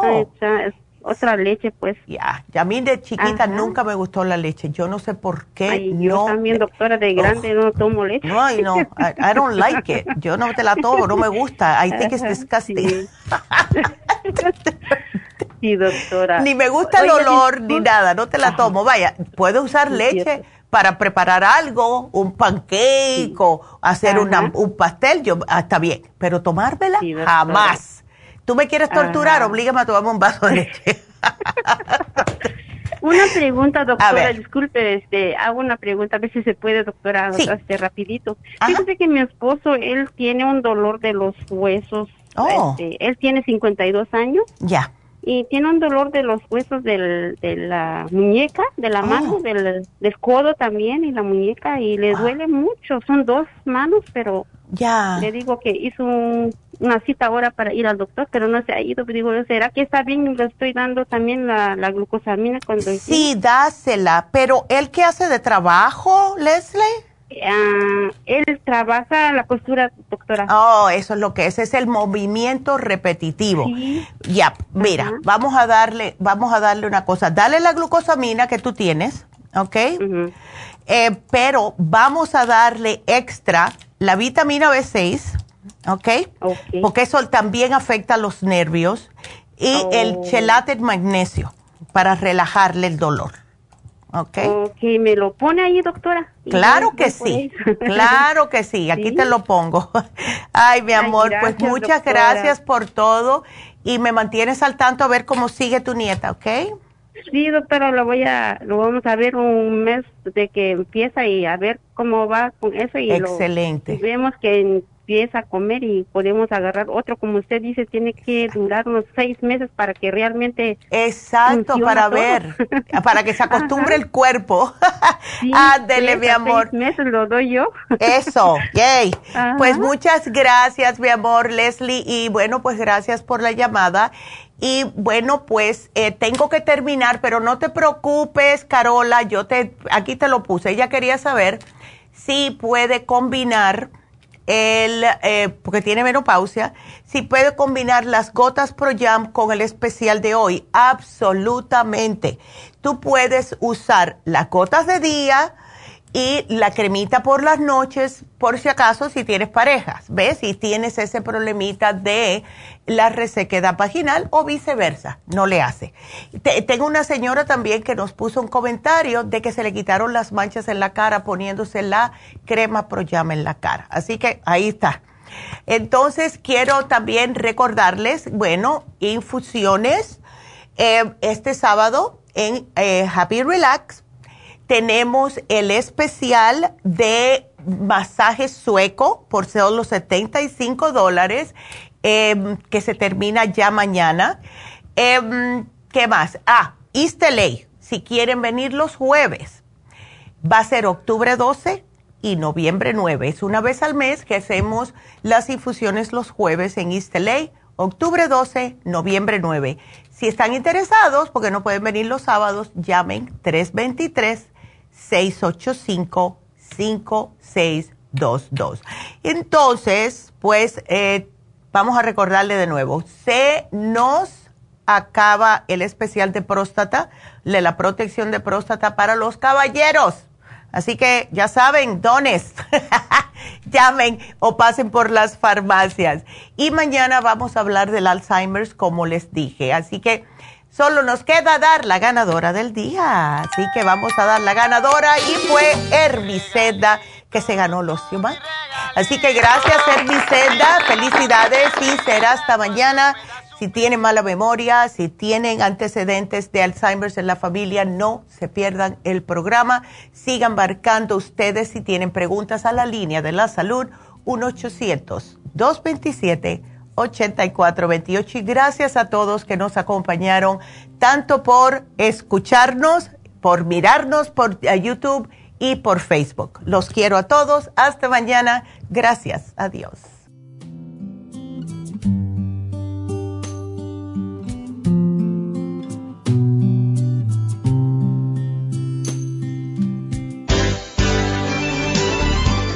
otra leche, pues. Ya, a mí de chiquita nunca me gustó la leche. Yo no sé por qué. yo también, doctora, de grande no tomo leche. No, no, I, don't like it. <laughs> Yo no te la tomo, no me gusta. I think it's disgusting. <laughs> Sí. doctora. Ni me gusta el olor ni nada, no te la tomo. Vaya, puedo usar leche para preparar algo, un pancake o hacer un pastel, yo, ah, está bien, pero tomármela jamás. Tú me quieres torturar, oblígame a tomarme un vaso de leche. <laughs> una pregunta, doctora, disculpe, este, hago una pregunta, a ver si se puede, doctora, este, rapidito. Fíjese que mi esposo, él tiene un dolor de los huesos. Oh. Este, él tiene 52 años. Ya. Y tiene un dolor de los huesos del, de la muñeca, de la mano, oh. del, del, codo también y la muñeca, y le ah. duele mucho. Son dos manos, pero ya. Le digo que hizo una cita ahora para ir al doctor, pero no se ha ido. Digo, ¿será que está bien? Le estoy dando también la, la glucosamina cuando... Sí, dásela. Pero ¿él qué hace de trabajo, Leslie? Ah, él trabaja la costura, doctora. Oh, eso es lo que es, es el movimiento repetitivo. Ya, mira, vamos a darle, vamos a darle una cosa. Dale la glucosamina que tú tienes, ¿ok? Eh, pero vamos a darle extra la vitamina B6, ¿ok? Porque eso también afecta a los nervios. Y el oh. chelate magnesio para relajarle el dolor. ¿Ok? Ok, ¿me lo pone ahí, doctora? Claro que sí, <laughs> claro que sí, aquí te lo pongo. <laughs> Ay, mi amor, pues muchas gracias por todo y me mantienes al tanto a ver cómo sigue tu nieta, ¿ok? Sí, doctora, lo voy a, lo vamos a ver un mes de que empieza y a ver cómo va con eso y excelente. vemos que empieza a comer y podemos agarrar otro, como usted dice, tiene que durar unos seis meses para que realmente exacto para ver, <laughs> para que se acostumbre el cuerpo. <laughs> Ándele, mi amor. Seis meses lo doy yo. Eso, yay. Pues muchas gracias, mi amor, Leslie, y bueno, pues gracias por la llamada y bueno, pues eh, tengo que terminar, pero no te preocupes, Carola, yo te, aquí te lo puse. Ella quería saber si puede combinar el, eh, porque tiene menopausia, si puede combinar las gotas Pro Jam con el especial de hoy. Absolutamente. Tú puedes usar las gotas de día, y la cremita por las noches, por si acaso, si tienes parejas, ¿ves? Si tienes ese problemita de la resequedad vaginal o viceversa, no le hace. tengo una señora también que nos puso un comentario de que se le quitaron las manchas en la cara poniéndose la crema Proyama en la cara. Así que ahí está. Entonces, quiero también recordarles, bueno, infusiones eh, este sábado en eh, Happy Relax tenemos el especial de masaje sueco por solo 75 dólares, em, que se termina ya mañana. Em, ¿Qué más? Ah, East si quieren venir los jueves, va a ser octubre 12 y noviembre 9. Es una vez al mes que hacemos las infusiones los jueves en East octubre 12, noviembre 9. Si están interesados, porque no pueden venir los sábados, llamen 323 685-5622. Entonces, pues eh, vamos a recordarle de nuevo, se nos acaba el especial de próstata, de la protección de próstata para los caballeros. Así que ya saben, dones, <laughs> llamen o pasen por las farmacias. Y mañana vamos a hablar del Alzheimer's, como les dije. Así que Solo nos queda dar la ganadora del día. Así que vamos a dar la ganadora y fue Hermiceda que se ganó los Human. Así que gracias Hermiceda, felicidades y será hasta mañana. Si tienen mala memoria, si tienen antecedentes de Alzheimer en la familia, no se pierdan el programa. Sigan marcando ustedes si tienen preguntas a la línea de la salud 1-800-227. 8428 y gracias a todos que nos acompañaron tanto por escucharnos, por mirarnos por eh, YouTube y por Facebook. Los quiero a todos. Hasta mañana. Gracias. Adiós.